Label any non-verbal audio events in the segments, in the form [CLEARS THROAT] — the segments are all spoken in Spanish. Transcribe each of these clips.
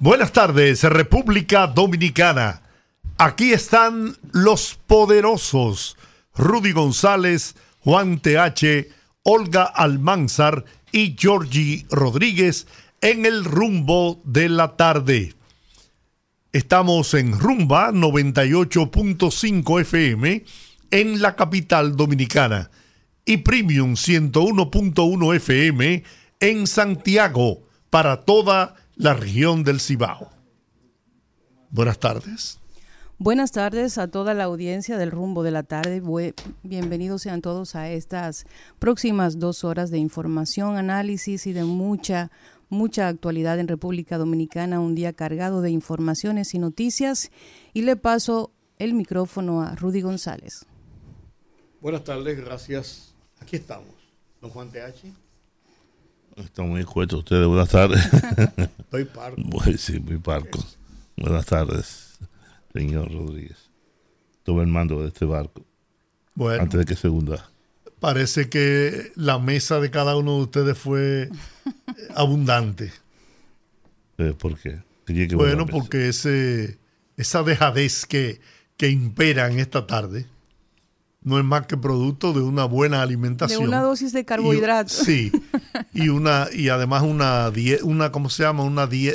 Buenas tardes, República Dominicana. Aquí están los poderosos Rudy González, Juan TH, Olga Almanzar y Georgie Rodríguez en el rumbo de la tarde. Estamos en Rumba 98.5 FM en la capital dominicana y Premium 101.1 FM en Santiago para toda la región del Cibao. Buenas tardes. Buenas tardes a toda la audiencia del rumbo de la tarde. Bienvenidos sean todos a estas próximas dos horas de información, análisis y de mucha, mucha actualidad en República Dominicana. Un día cargado de informaciones y noticias. Y le paso el micrófono a Rudy González. Buenas tardes, gracias. Aquí estamos. Don Juan Teachi. Están muy escuetos ustedes. Buenas tardes. [LAUGHS] Estoy parco. sí, muy parco. Buenas tardes, señor Rodríguez. Tuve el mando de este barco. Bueno. Antes de que se hunda. Parece que la mesa de cada uno de ustedes fue abundante. Eh, ¿Por qué? bueno, porque ese, esa dejadez que, que impera en esta tarde no es más que producto de una buena alimentación. De una dosis de carbohidratos. sí. Y una y además una una ¿cómo se llama? Una die,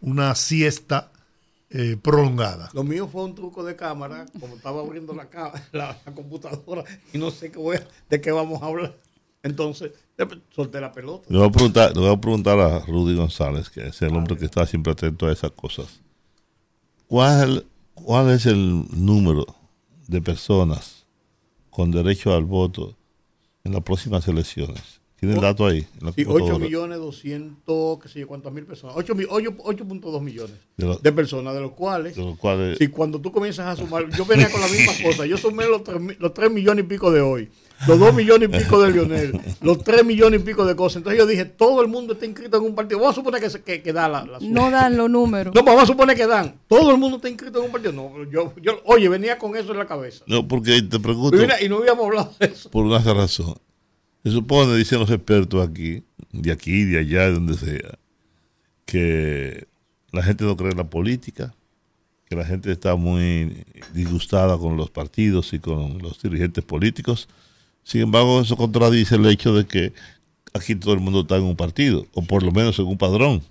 una siesta eh, prolongada. Lo mío fue un truco de cámara, como estaba abriendo la, la, computadora y no sé qué voy de qué vamos a hablar. Entonces, solté la pelota. Le voy a preguntar, le voy a, preguntar a Rudy González, que es el hombre que está siempre atento a esas cosas. ¿Cuál, ¿Cuál es el número de personas con derecho al voto en las próximas elecciones. ¿Tiene el dato ahí? sí, 8 millones 200, qué sé yo, cuántas mil personas. 8.2 millones de, personas, de los cuales, de los cuales si cuando tú comienzas a sumar, yo venía con la misma [LAUGHS] cosa, yo sumé los 3, los 3 millones y pico de hoy los 2 millones y pico de Lionel, los 3 millones y pico de cosas. Entonces yo dije, todo el mundo está inscrito en un partido. Vamos a suponer que, que, que da la, la No dan los números. No, vamos a suponer que dan. Todo el mundo está inscrito en un partido. No, yo, yo oye, venía con eso en la cabeza. No, porque te pregunto. Y, no habíamos hablado de eso. Por una razón. Se supone, dicen los expertos aquí, de aquí, de allá, de donde sea, que la gente no cree en la política, que la gente está muy disgustada con los partidos y con los dirigentes políticos sin embargo, eso contradice el hecho de que aquí todo el mundo está en un partido, o por lo menos en un padrón.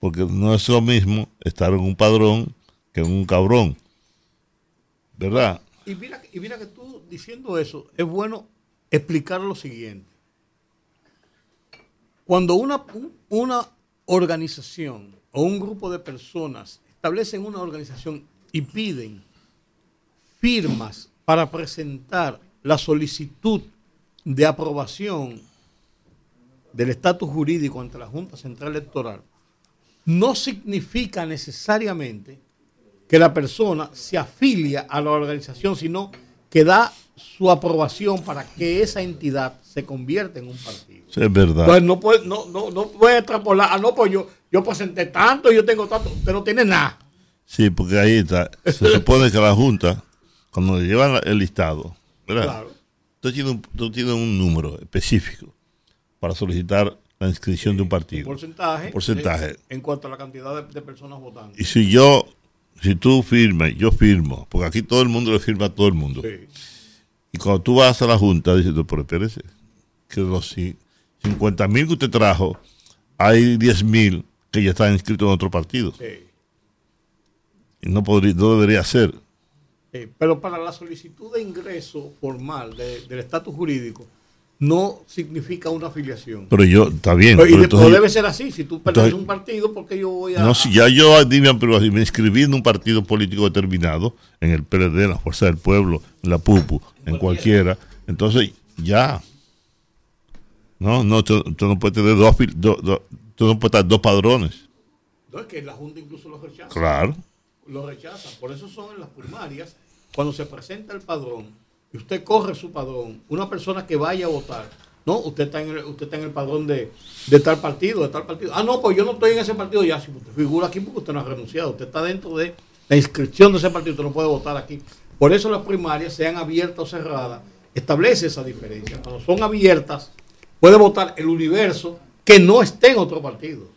Porque no es lo mismo estar en un padrón que en un cabrón. ¿Verdad? Y mira, y mira que tú diciendo eso, es bueno explicar lo siguiente. Cuando una, una organización o un grupo de personas establecen una organización y piden firmas para presentar la solicitud de aprobación del estatus jurídico ante la Junta Central Electoral no significa necesariamente que la persona se afilia a la organización, sino que da su aprobación para que esa entidad se convierta en un partido. es verdad. Entonces no puede, no, no, no puede extrapolar, ah, no, pues yo, yo presenté tanto, yo tengo tanto, usted no tiene nada. Sí, porque ahí está. Se supone que la Junta, cuando le llevan el listado, Claro. Tú tienes, un, un número específico para solicitar la inscripción de un partido. porcentaje. Porcentaje. En, cuanto a la cantidad de, personas votando. Y si yo, si tú firmas, yo firmo, porque aquí todo el mundo le firma a todo el mundo. Y cuando tú vas a la Junta diciendo, pero espérese, que los 50 mil que usted trajo, hay 10 mil que ya están inscritos en otro partido. Y no, podría, no debería ser. Eh, pero para la solicitud de ingreso formal del estatus jurídico, no significa una afiliación. Pero yo, está bien. Pero, debe ser así. Si tú perteneces a un partido, porque yo voy a.? No, si ya yo me inscribí en un partido político determinado, en el PLD, en la Fuerza del Pueblo, en la PUPU, en cualquiera. Entonces, ya. No, no, tú, no puedes tener dos, no puedes tener dos padrones. No es que la Junta incluso lo rechaza. Claro. Lo rechaza. Por eso son en las primarias, cuando se presenta el padrón y usted corre su padrón, una persona que vaya a votar, no, usted está en el, usted está en el padrón de, de tal partido, de tal partido. Ah, no, pues yo no estoy en ese partido ya. Si usted figura aquí porque usted no ha renunciado, usted está dentro de la inscripción de ese partido, usted no puede votar aquí. Por eso las primarias, sean abiertas o cerradas, establece esa diferencia. Cuando son abiertas, puede votar el universo que no esté en otro partido.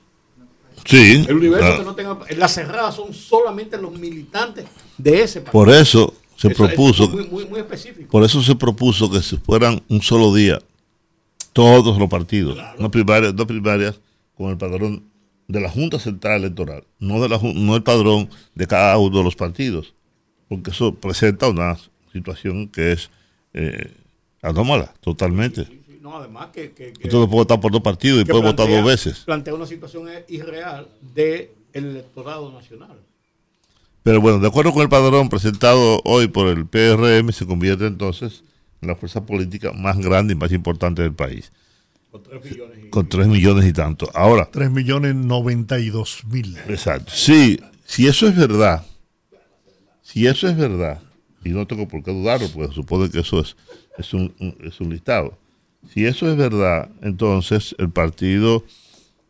Sí. El universo claro. que no tenga. Las cerradas son solamente los militantes de ese partido. Por eso se Eso es propuso, muy, muy, muy específico. por eso se propuso que se fueran un solo día todos los partidos, no primarias, no primarias con el padrón de la Junta Central Electoral, no de la no el padrón de cada uno de los partidos, porque eso presenta una situación que es eh, anómala totalmente. No, además que, que, no puede votar por dos partidos y que puede votar dos veces. Plantea una situación irreal del electorado nacional. Pero bueno, de acuerdo con el padrón presentado hoy por el PRM, se convierte entonces en la fuerza política más grande y más importante del país, Con 3 billones y con 3 millones y tanto. Ahora, 3 millones 92 mil. exacto. Sí, si eso es verdad, si eso es verdad, y no tengo por qué dudarlo, porque supone que eso es, es, un, un- es un listado. Si eso es verdad, entonces el partido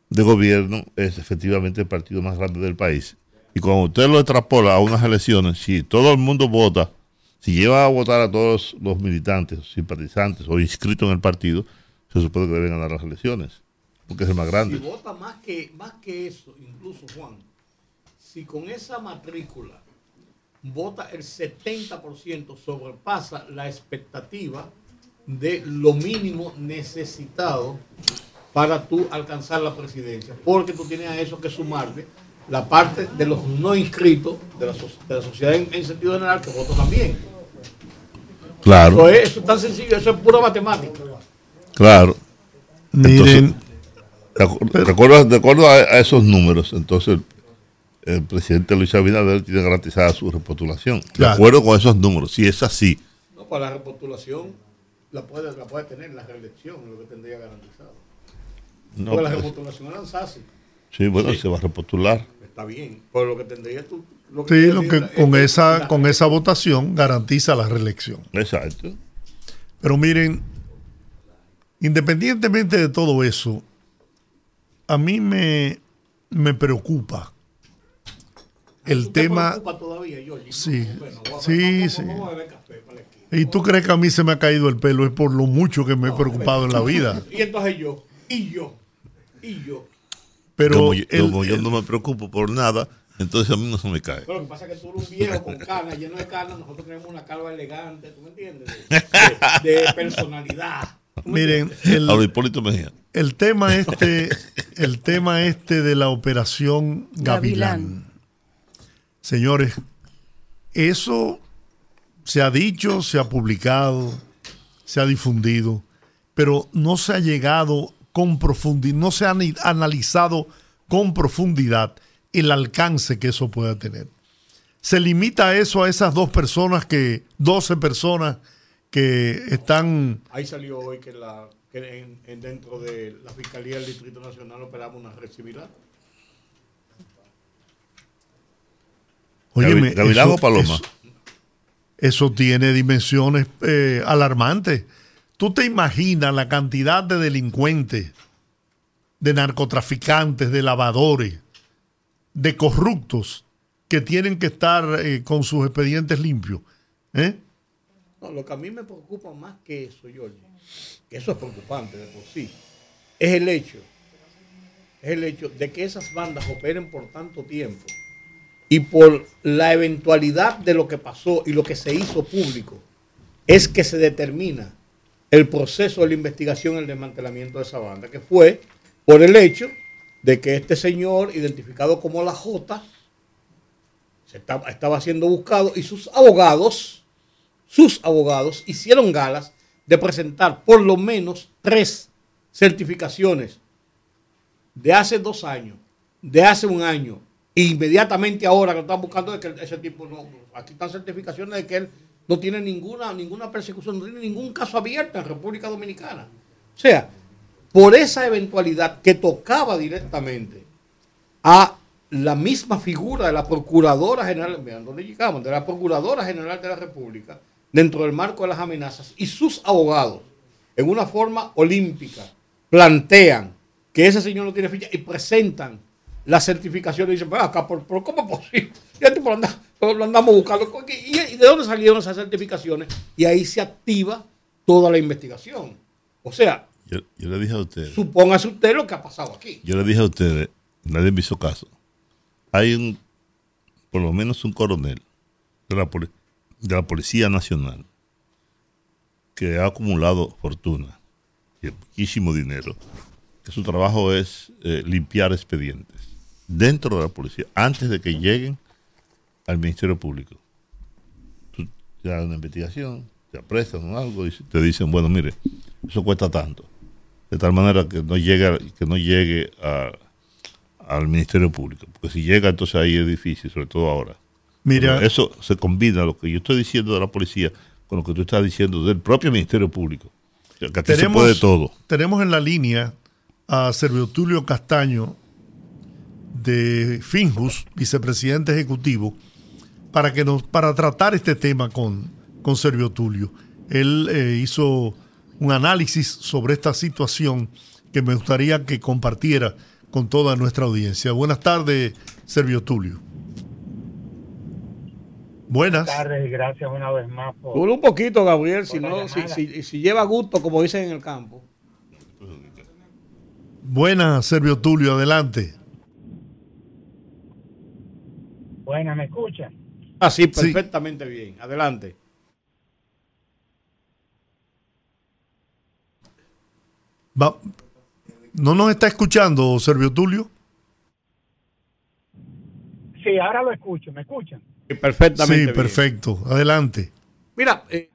de gobierno es efectivamente el partido más grande del país. Y cuando usted lo extrapola a unas elecciones, si todo el mundo vota, si lleva a votar a todos los militantes, simpatizantes o inscritos en el partido, se supone que deben ganar las elecciones, porque es el más Si grande. vota más que, más que eso, incluso Juan, si con esa matrícula vota el 70%, sobrepasa la expectativa de lo mínimo necesitado para tú alcanzar la presidencia. Porque tú tienes a eso que sumarle la parte de los no inscritos de la, so- de la sociedad en, en sentido general que votan también. Claro, Eso es, eso es tan sencillo, eso es pura matemática. claro. Miren, acuerdo, de acuerdo a, a esos números, entonces el presidente Luis Abinader tiene garantizada su repostulación. De acuerdo con esos números, si es así, No, para la repostulación la puede, la puede tener, la reelección lo que tendría garantizado. no, Porque la pues, repostulación era fácil. sí, bueno, se va a repostular. Está bien, pero lo que tendría tú. Lo sí, lo que es- con es esa, la- con esa votación garantiza la reelección. Exacto. Pero miren, independientemente de todo eso, a mí me, me preocupa el ¿Usted tema. preocupa todavía, Giorgi? Sí, Bueno, vamos a- sí, sí. ¿Y tú crees que a mí se me ha caído el pelo? Es por lo mucho que me he preocupado en la vida. Y entonces yo, y yo, y yo. Pero como yo, el- como yo el- no me preocupo por nada, entonces a mí no se me cae. Pero lo que pasa es que tú eres un viejo con canas, lleno de canas, nosotros tenemos una calva elegante, ¿tú me entiendes? De, de- de personalidad. ¿Tú me miren, el, Ahora, Hipólito Mejía. el tema este, el tema este de la operación Gavilán. Gavilán. Señores, eso se ha dicho, se ha publicado, se ha difundido, pero no se ha llegado con profundidad, no se ha analizado con profundidad el alcance que eso pueda tener. Se limita eso a esas dos personas que, 12 personas que están Ahí salió hoy que, la, que en, en dentro de la Fiscalía del Distrito Nacional operaba una red similar. Óyeme, Gavi- ¿Gavilán eso- o Paloma? Eso, eso tiene dimensiones eh, alarmantes. ¿Tú te imaginas la cantidad de delincuentes, de narcotraficantes, de lavadores, de corruptos que tienen que estar eh, con sus expedientes limpios? ¿Eh? No, lo que a mí me preocupa más que eso, Jorge, que eso es preocupante de por sí, es el hecho, es el hecho de que esas bandas operen por tanto tiempo y por la eventualidad de lo que pasó y lo que se hizo público, es que se determina el proceso de la investigación, el desmantelamiento de esa banda, que fue por el hecho de que este señor, identificado como la J, se estaba, estaba siendo buscado y sus abogados, sus abogados hicieron galas de presentar por lo menos tres certificaciones de hace dos años, de hace un año, inmediatamente ahora lo están buscando de que ese tipo no, aquí están certificaciones de que él no tiene ninguna, ninguna persecución, no tiene ningún caso abierto en República Dominicana. O sea, por esa eventualidad que tocaba directamente a la misma figura de la Procuradora General, vean dónde llegamos, de la Procuradora General de la República, dentro del marco de las amenazas, y sus abogados, en una forma olímpica, plantean que ese señor no tiene ficha y presentan la certificación y dicen, acá, ¿por, cómo es posible? Ya lo andamos buscando. ¿Y, de dónde salieron esas certificaciones? Y ahí se activa toda la investigación. O sea, yo, le dije a ustedes. Supóngase usted lo que ha pasado aquí. Yo le dije a ustedes, nadie me hizo caso. Hay un, por lo menos un coronel de la, de la Policía Nacional que ha acumulado fortuna y muchísimo dinero, que su trabajo es eh, limpiar expedientes dentro de la policía, antes de que lleguen al Ministerio Público. Tú te das una investigación, te apresan o algo y te dicen, bueno, mire, eso cuesta tanto. De tal manera que no llegue, que no llegue al Ministerio Público. Porque si llega, entonces ahí es difícil, sobre todo ahora. Mira, eso se combina lo que yo estoy diciendo de la policía con lo que tú estás diciendo del propio Ministerio Público. Que aquí tenemos, se puede todo. Tenemos en la línea a Servio Tulio Castaño de Finjus, vicepresidente ejecutivo, para que nos para tratar este tema con, con Servio Tulio. Él eh, hizo un análisis sobre esta situación que me gustaría que compartiera con toda nuestra audiencia. Buenas tardes, Servio Tulio. Buenas. Buenas tardes y gracias una vez más por... un poquito, Gabriel, si, no, si, si, lleva gusto, como dicen en el campo. Buenas, Servio Tulio, adelante. Buenas, ¿me escuchan? Ah, sí, perfectamente bien. Adelante. ¿No nos está escuchando, Servio Tulio? Sí, ahora lo escucho. ¿Me escuchan? perfectamente. Sí, perfecto. Adelante. Mira, eh,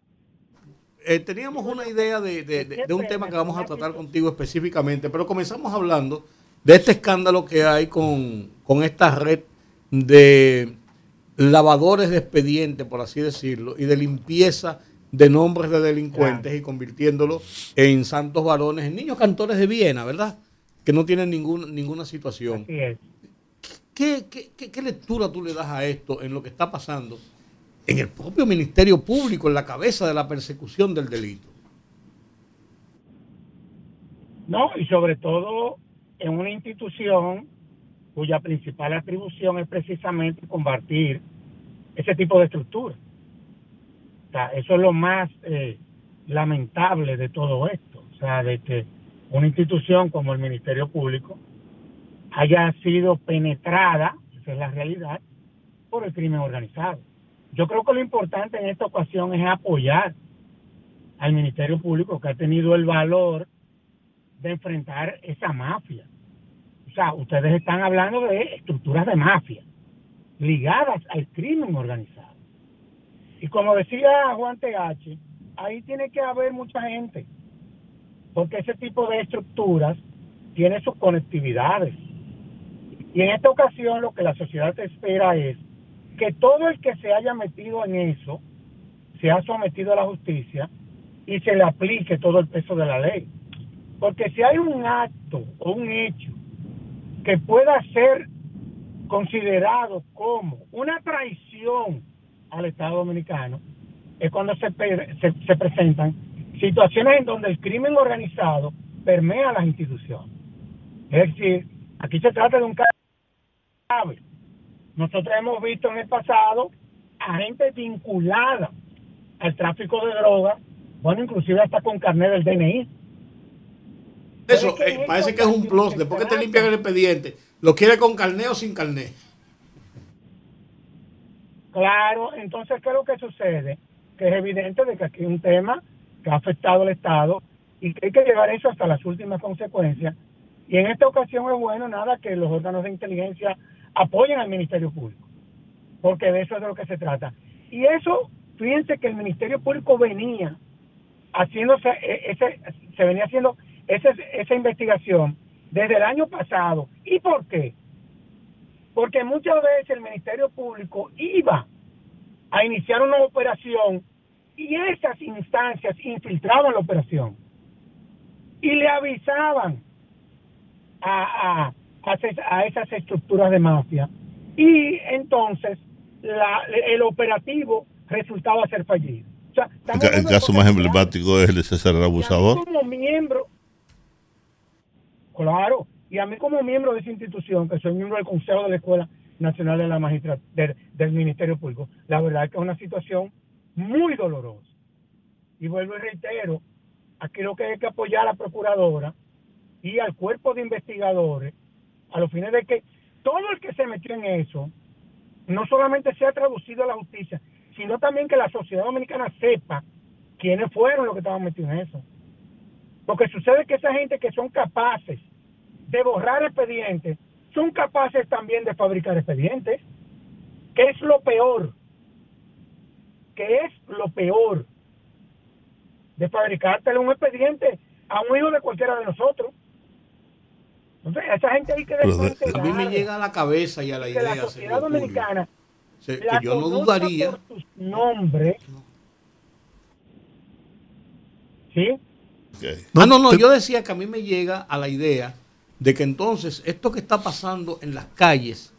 eh, teníamos una idea de, un tema que vamos a tratar contigo específicamente, pero comenzamos hablando de este escándalo que hay con, esta red de lavadores de expediente, por así decirlo, y de limpieza de nombres de delincuentes y convirtiéndolo en santos varones, en niños cantores de Viena, ¿verdad? Que no tienen ningún, ninguna situación. Así es. ¿Qué, qué, lectura tú le das a esto en lo que está pasando en el propio Ministerio Público, en la cabeza de la persecución del delito? No, y sobre todo en una institución cuya principal atribución es precisamente combatir ese tipo de estructura. O sea, eso es lo más eh, lamentable de todo esto. O sea, de que una institución como el Ministerio Público haya sido penetrada, esa es la realidad, por el crimen organizado. Yo creo que lo importante en esta ocasión es apoyar al Ministerio Público que ha tenido el valor de enfrentar esa mafia. O sea, ustedes están hablando de estructuras de mafia ligadas al crimen organizado. Y como decía Juan TH, ahí tiene que haber mucha gente, porque ese tipo de estructuras tiene sus conectividades, y en esta ocasión lo que la sociedad espera es que todo el que se haya metido en eso sea sometido a la justicia y se le aplique todo el peso de la ley. Porque si hay un acto o un hecho que pueda ser considerado como una traición al Estado Dominicano, es cuando se, se, presentan situaciones en donde el crimen organizado permea las instituciones. Es decir, aquí se trata de un caso nosotros hemos visto en el pasado a gente vinculada al tráfico de drogas, bueno, inclusive hasta con carnet del DNI. Eso, eh, parece que es un plus. Después que te limpian el expediente, ¿lo quiere con carnet o sin carnet? Claro, entonces, ¿qué es lo que sucede? Que es evidente de que aquí hay un tema que ha afectado al Estado y que hay que llevar eso hasta las últimas consecuencias. Y en esta ocasión es bueno, nada, que los órganos de inteligencia apoyen al Ministerio Público, porque de eso es de lo que se trata. Y eso, fíjense que el Ministerio Público venía haciéndose, e, ese, se venía haciendo ese, esa investigación desde el año pasado. ¿Y por qué? Porque muchas veces el Ministerio Público iba a iniciar una operación y esas instancias infiltraban la operación y le avisaban a, a, esas estructuras de mafia. Y entonces la, el operativo resultaba ser fallido. el, caso más emblemático es el de César Abusador. Como miembro, claro, y a mí como miembro de esa institución, que soy miembro del Consejo de la Escuela Nacional de la Magistratura, del, Ministerio Público, la verdad es que es una situación muy dolorosa. Y vuelvo y reitero, aquí lo que hay que apoyar a la Procuradora y al cuerpo de investigadores a los fines de que todo el que se metió en eso no solamente sea traducido a la justicia, sino también que la sociedad dominicana sepa quiénes fueron los que estaban metidos en eso. Porque sucede que esa gente que son capaces de borrar expedientes, son capaces también de fabricar expedientes, que es lo peor, que es lo peor de fabricártelo un expediente a un hijo de cualquiera de nosotros. Entonces, esa gente hay que A mí me llega a la cabeza y a la idea. la sociedad dominicana, que yo no dudaría. Por tus nombres, ¿Sí? Ah, no, no, yo decía que a mí me llega a la idea de que entonces esto que está pasando en las calles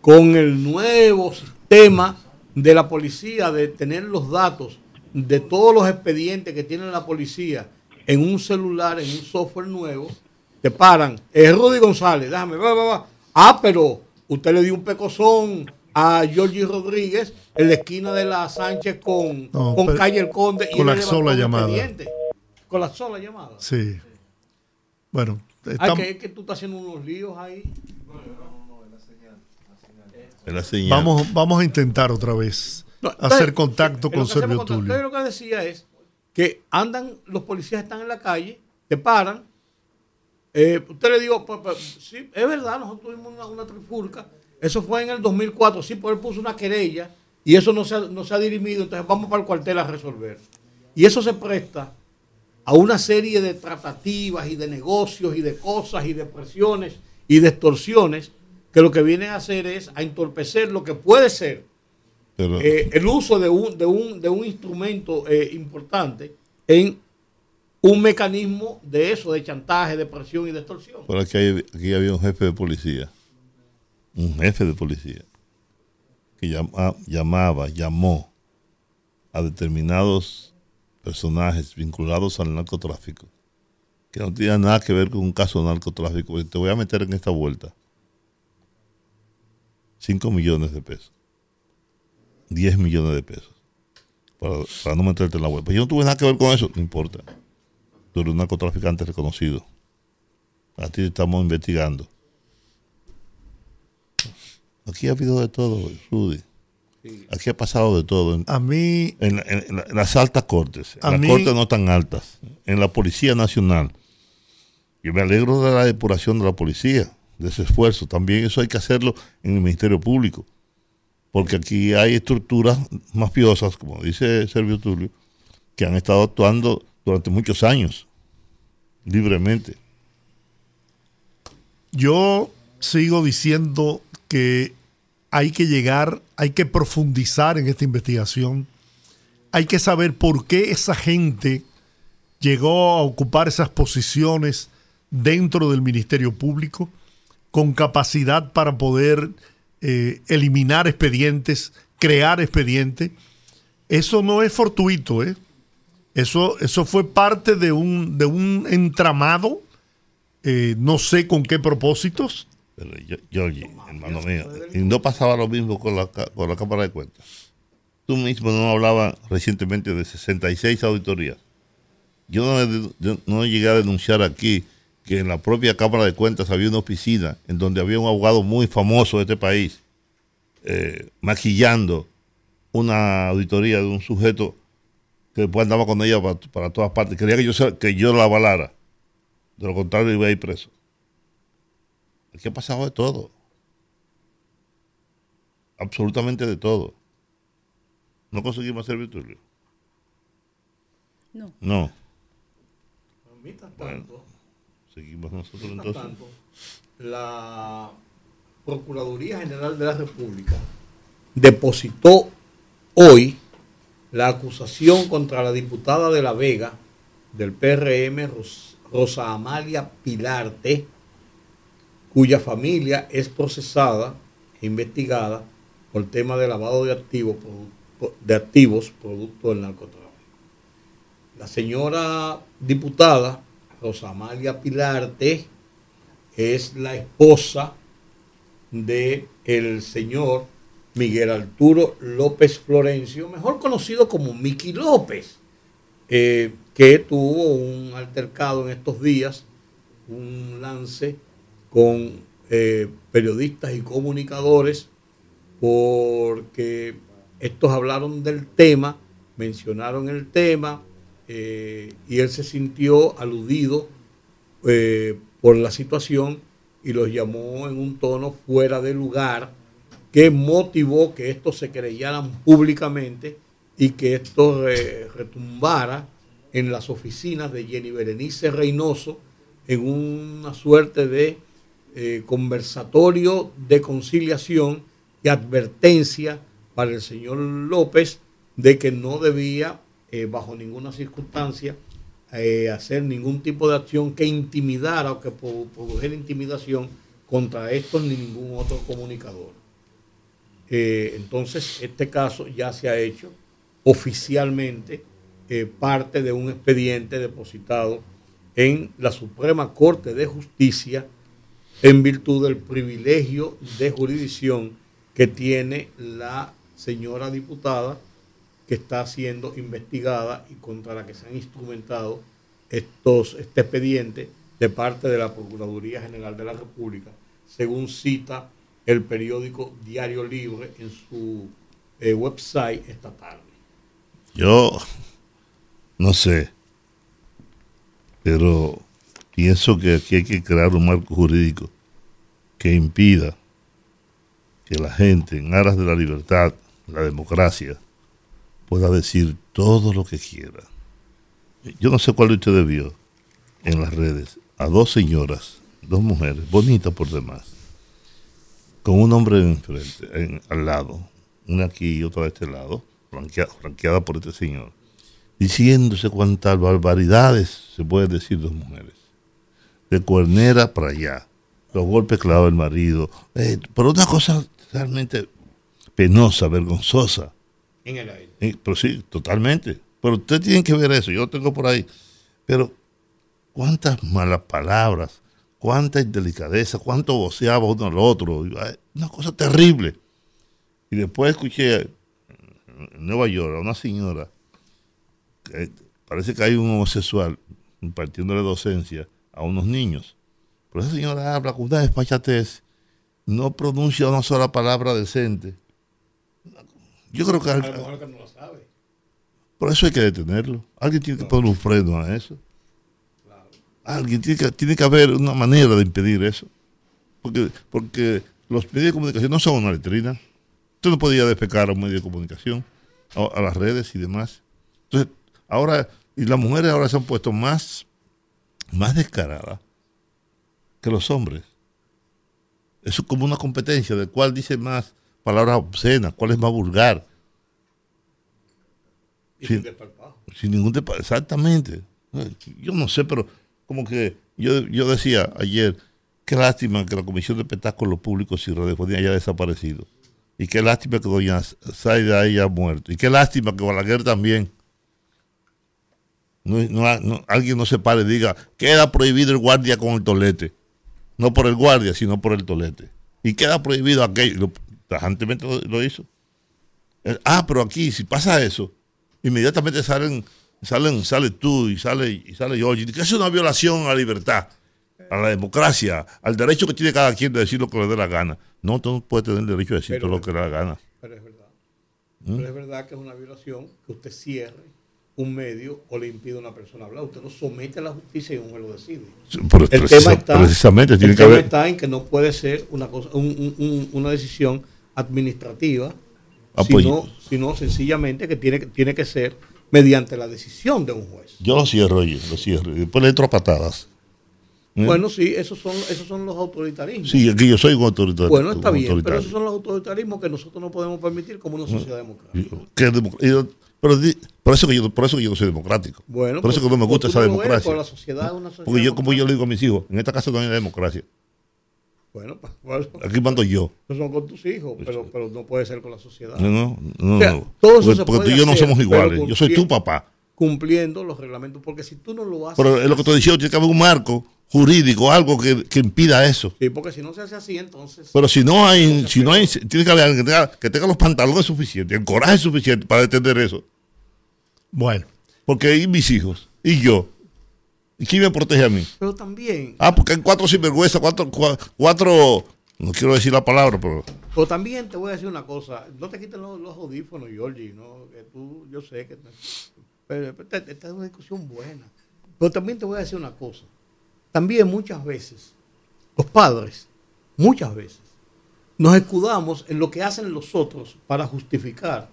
con el nuevo sistema de la policía de tener los datos de todos los expedientes que tiene la policía en un celular, en un software nuevo, te paran. Es Rudy González, déjame, va, va, va. Ah, pero usted le dio un pecozón a Georgie Rodríguez en la esquina de la Sánchez con, con Calle El Conde. y la sola llamada. Con la sola llamada. Sí. Bueno. Estamos... Ay, que, que tú estás haciendo unos líos ahí. Vamos, vamos a intentar otra vez hacer contacto con Servio Tulio. Lo que decía es que andan, los policías están en la calle, te paran. Eh, usted le digo, pues, pues, sí, es verdad, nosotros tuvimos una, una, trifulca. Eso fue en el 2004, sí, pues él puso una querella y eso no se, ha, no se ha dirimido, entonces vamos para el cuartel a resolver. Y eso se presta a una serie de tratativas y de negocios y de cosas y de presiones y de extorsiones que lo que viene a hacer es a entorpecer lo que puede ser eh, el uso de un, de un, de un instrumento eh, importante en un mecanismo de eso, de chantaje, de presión y de extorsión. Por aquí, aquí había un jefe de policía, un jefe de policía, que llamaba, llamó a determinados personajes vinculados al narcotráfico, que no tenían nada que ver con un caso de narcotráfico. Te voy a meter en esta vuelta 5 millones de pesos. 10 millones de pesos. Para, no meterte en la web. Pues yo no tuve nada que ver con eso, no importa. Tú eres un narcotraficante reconocido. A ti estamos investigando. Aquí ha habido de todo, Rudy. Aquí ha pasado de todo. a mí. En, las altas cortes, en las cortes no tan altas, en la Policía Nacional. Yo me alegro de la depuración de la policía de ese esfuerzo. También eso hay que hacerlo en el Ministerio Público, porque aquí hay estructuras mafiosas, como dice Servio Tulio, que han estado actuando durante muchos años, libremente. Yo sigo diciendo que hay que llegar, hay que profundizar en esta investigación, hay que saber por qué esa gente llegó a ocupar esas posiciones dentro del Ministerio Público con capacidad para poder eh, eliminar expedientes, crear expedientes. Eso no es fortuito, ¿eh? Eso, eso fue parte de un, de un entramado, eh, no sé con qué propósitos. Pero yo, hermano mío, y no pasaba lo mismo con la, con la Cámara de Cuentas. Tú mismo no hablabas recientemente de 66 auditorías. Yo no, yo no llegué a denunciar aquí que en la propia Cámara de Cuentas había una oficina en donde había un abogado muy famoso de este país eh, maquillando una auditoría de un sujeto que después andaba con ella para, todas partes. Quería que yo, que yo la avalara. De lo contrario, iba a ir preso. ¿Qué ha pasado de todo? Absolutamente de todo. ¿No conseguimos hacer Vitulio? No. No. Bueno. Seguimos nosotros entonces. la Procuraduría General de la República depositó hoy la acusación contra la diputada de La Vega del PRM, Rosa Amalia Pilarte, cuya familia es procesada e investigada por tema de lavado de activos, de activos producto del narcotráfico. La señora diputada Rosa Amalia Pilarte es la esposa de señor Miguel Arturo López Florencio, mejor conocido como Miki López, eh, que tuvo un altercado en estos días, un lance con eh, periodistas y comunicadores, porque estos hablaron del tema, mencionaron el tema, eh, y él se sintió aludido por la situación y los llamó en un tono fuera de lugar que motivó que estos se creyeran públicamente y que esto retumbara en las oficinas de Jenny Berenice Reynoso en una suerte de eh, conversatorio de conciliación y advertencia para el señor López de que no debía, eh, bajo ninguna circunstancia, eh, hacer ningún tipo de acción que intimidara o que produjera intimidación contra estos ni ningún otro comunicador. entonces, este caso ya se ha hecho oficialmente parte de un expediente depositado en la Suprema Corte de Justicia en virtud del privilegio de jurisdicción que tiene la señora diputada que está siendo investigada y contra la que se han instrumentado estos, este expediente de parte de la Procuraduría General de la República, según cita el periódico Diario Libre en su eh, website esta tarde. Yo no sé, pero pienso que aquí hay que crear un marco jurídico que impida que la gente, en aras de la libertad, la democracia, pueda decir todo lo que quiera. Yo no sé cuál de ustedes vio en las redes a dos señoras, dos mujeres, bonitas por demás, con un hombre enfrente, al lado, una aquí y otra de este lado, flanqueada por este señor diciéndose cuántas barbaridades se pueden decir dos mujeres. De cuernera para allá, los golpes clavados del marido, eh, pero una cosa realmente penosa, vergonzosa. En el aire. Eh, pero sí, totalmente. Pero usted tiene que ver eso, yo lo tengo por ahí. Pero cuántas malas palabras, cuánta indelicadeza, cuánto voceaba uno al otro. Una cosa terrible. Y después escuché en Nueva York a una señora parece que hay un homosexual impartiéndole docencia a unos niños. Pero esa señora habla con una despachatez, no pronuncia una sola palabra decente. Yo creo que... A lo mejor que no lo sabe. Por eso hay que detenerlo. Alguien tiene que poner un freno a eso. Alguien tiene que, tiene que haber una manera de impedir eso. Porque, porque los medios de comunicación no son una letrina. Usted no podía despecar a un medio de comunicación, a, a las redes y demás. Entonces, Ahora, y las mujeres ahora se han puesto más, más descaradas que los hombres. Eso es como una competencia de cuál dice más palabras obscenas, cuál es más vulgar. Y sin, sin ningún Exactamente. Yo no sé, pero como que yo, yo decía ayer, qué lástima que la Comisión de Espectáculos Públicos y Radiofonía haya desaparecido. Y qué lástima que doña Zaida haya muerto. Y qué lástima que Balaguer también. No, alguien no se pare y diga, queda prohibido el guardia con el tolete. No por el guardia, sino por el tolete. Y queda prohibido aquello. Tajantemente lo, hizo. Eh, ah, pero aquí, si pasa eso, inmediatamente salen, salen, sale tú y sale, y sale George. Que es una violación a la libertad, a la democracia, al derecho que tiene cada quien de decir lo que le dé la gana. No, tú no puedes tener el derecho de decir todo lo que le dé la gana. Pero es verdad. ¿Mm? Pero es verdad que es una violación que usted cierre un medio o le impide a una persona hablar. Usted lo somete a la justicia y un juez lo decide. el tema está, precisamente tiene que está en que no puede ser una cosa, una decisión administrativa, ah, pues sino, sencillamente que tiene, tiene que ser mediante la decisión de un juez. Yo lo cierro, oye, lo cierro. Después le entro a patadas. ¿Eh? Bueno, sí, esos son, esos son los autoritarismos. Sí, aquí yo soy un autoritario. Bueno, está bien, pero esos son los autoritarismos que nosotros no podemos permitir como una sociedad democrática. ¿Qué, pero por eso que yo, por eso que yo no soy democrático. Bueno, por eso que no me gusta esa democracia. Por la sociedad, Porque yo, como yo le digo a mis hijos, en esta casa no hay democracia. Bueno, pues, bueno, Aquí mando yo. no son con tus hijos, pero, pero no puede ser con la sociedad. No, no, no. O sea, no. todo porque tú y yo no somos iguales. Yo soy tu papá. Cumpliendo los reglamentos, porque si tú no lo haces. Pero es lo que estoy diciendo, tiene que haber un marco jurídico, algo que, que impida eso. Sí, porque si no se hace así, entonces. Pero si no hay, si no hay, tiene que haber alguien que tenga, que tenga los pantalones suficientes, el coraje suficiente para entender eso. Bueno, Porque hay mis hijos y yo. ¿Y quién me protege a mí? Pero también, Ah, porque hay cuatro sinvergüenza, cuatro, cua- cuatro, no quiero decir la palabra, pero pero también te voy a decir una cosa. No te quiten los, los audífonos, Georgie, ¿no? Que tú, yo sé que. Pero, pero esta, esta es una discusión buena. Pero también te voy a decir una cosa. También muchas veces, los padres, muchas veces, nos escudamos en lo que hacen los otros para justificar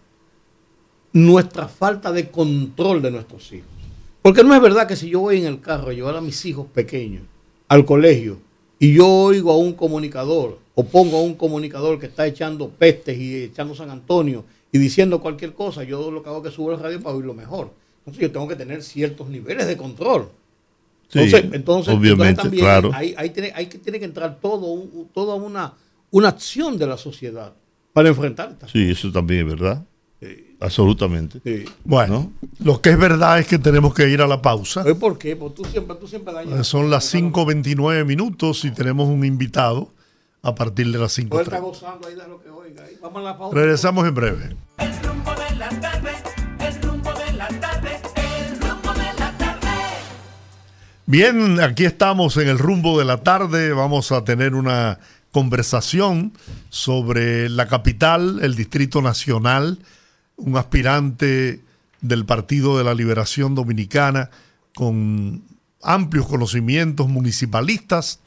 nuestra falta de control de nuestros hijos. Porque no es verdad que si yo voy en el carro a llevar a mis hijos pequeños al colegio y yo oigo a un comunicador o pongo a un comunicador que está echando pestes y echando San Antonio y diciendo cualquier cosa, yo lo que hago es que subo el radio para oírlo mejor. Entonces yo tengo que tener ciertos niveles de control. Sí, Entonces, entonces, obviamente, entonces también claro. ahí, ahí tiene, ahí que- tiene que entrar todo toda una, una acción de la sociedad para enfrentar estas sí, eso también es verdad. Absolutamente. Sí. bueno, lo que es verdad es que tenemos que ir a la pausa. Oye, ¿Por qué? Porque tú siempre, tú siempre dañas. Eh, Son las 5.29 minutos y tenemos un invitado a partir de las Él está 5.30. gozando ahí de lo que oiga. Ahí. Vamos a la pausa. Regresamos en breve. El rumbo de la tarde, Bien, aquí estamos en el rumbo de la tarde. Vamos a tener una conversación sobre la capital, el Distrito Nacional, un aspirante del Partido de la Liberación Dominicana con amplios conocimientos municipalistas.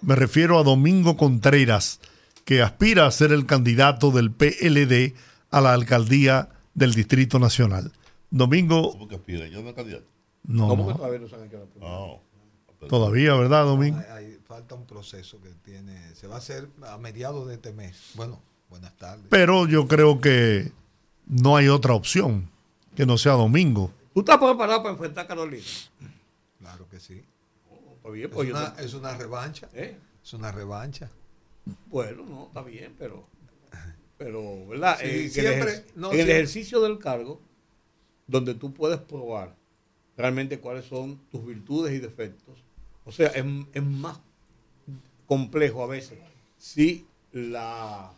Me refiero a Domingo Contreras, que aspira a ser el candidato del PLD a la alcaldía del Distrito Nacional. Domingo, ¿Cómo que aspira? Yo no candidato. No, ¿Cómo que no, todavía no saben qué va a pasar? No. todavía, ¿verdad, Domingo? Hay- hay- falta un proceso que tiene, se va a hacer a mediados de este mes. Bueno, buenas tardes. Pero yo creo que no hay otra opción que no sea domingo. ¿Tú estás preparado para enfrentar a Carolina? Claro que sí. Bien, Es pues yo una, te- es una revancha. ¿Eh? Es una revancha. Bueno, no, está bien, pero. Pero, ¿verdad? Sí, Eh, en el siempre- ejer- no, en el siempre- ejercicio del cargo, donde tú puedes probar realmente cuáles son tus virtudes y defectos, o sea, es, es más complejo a veces si la,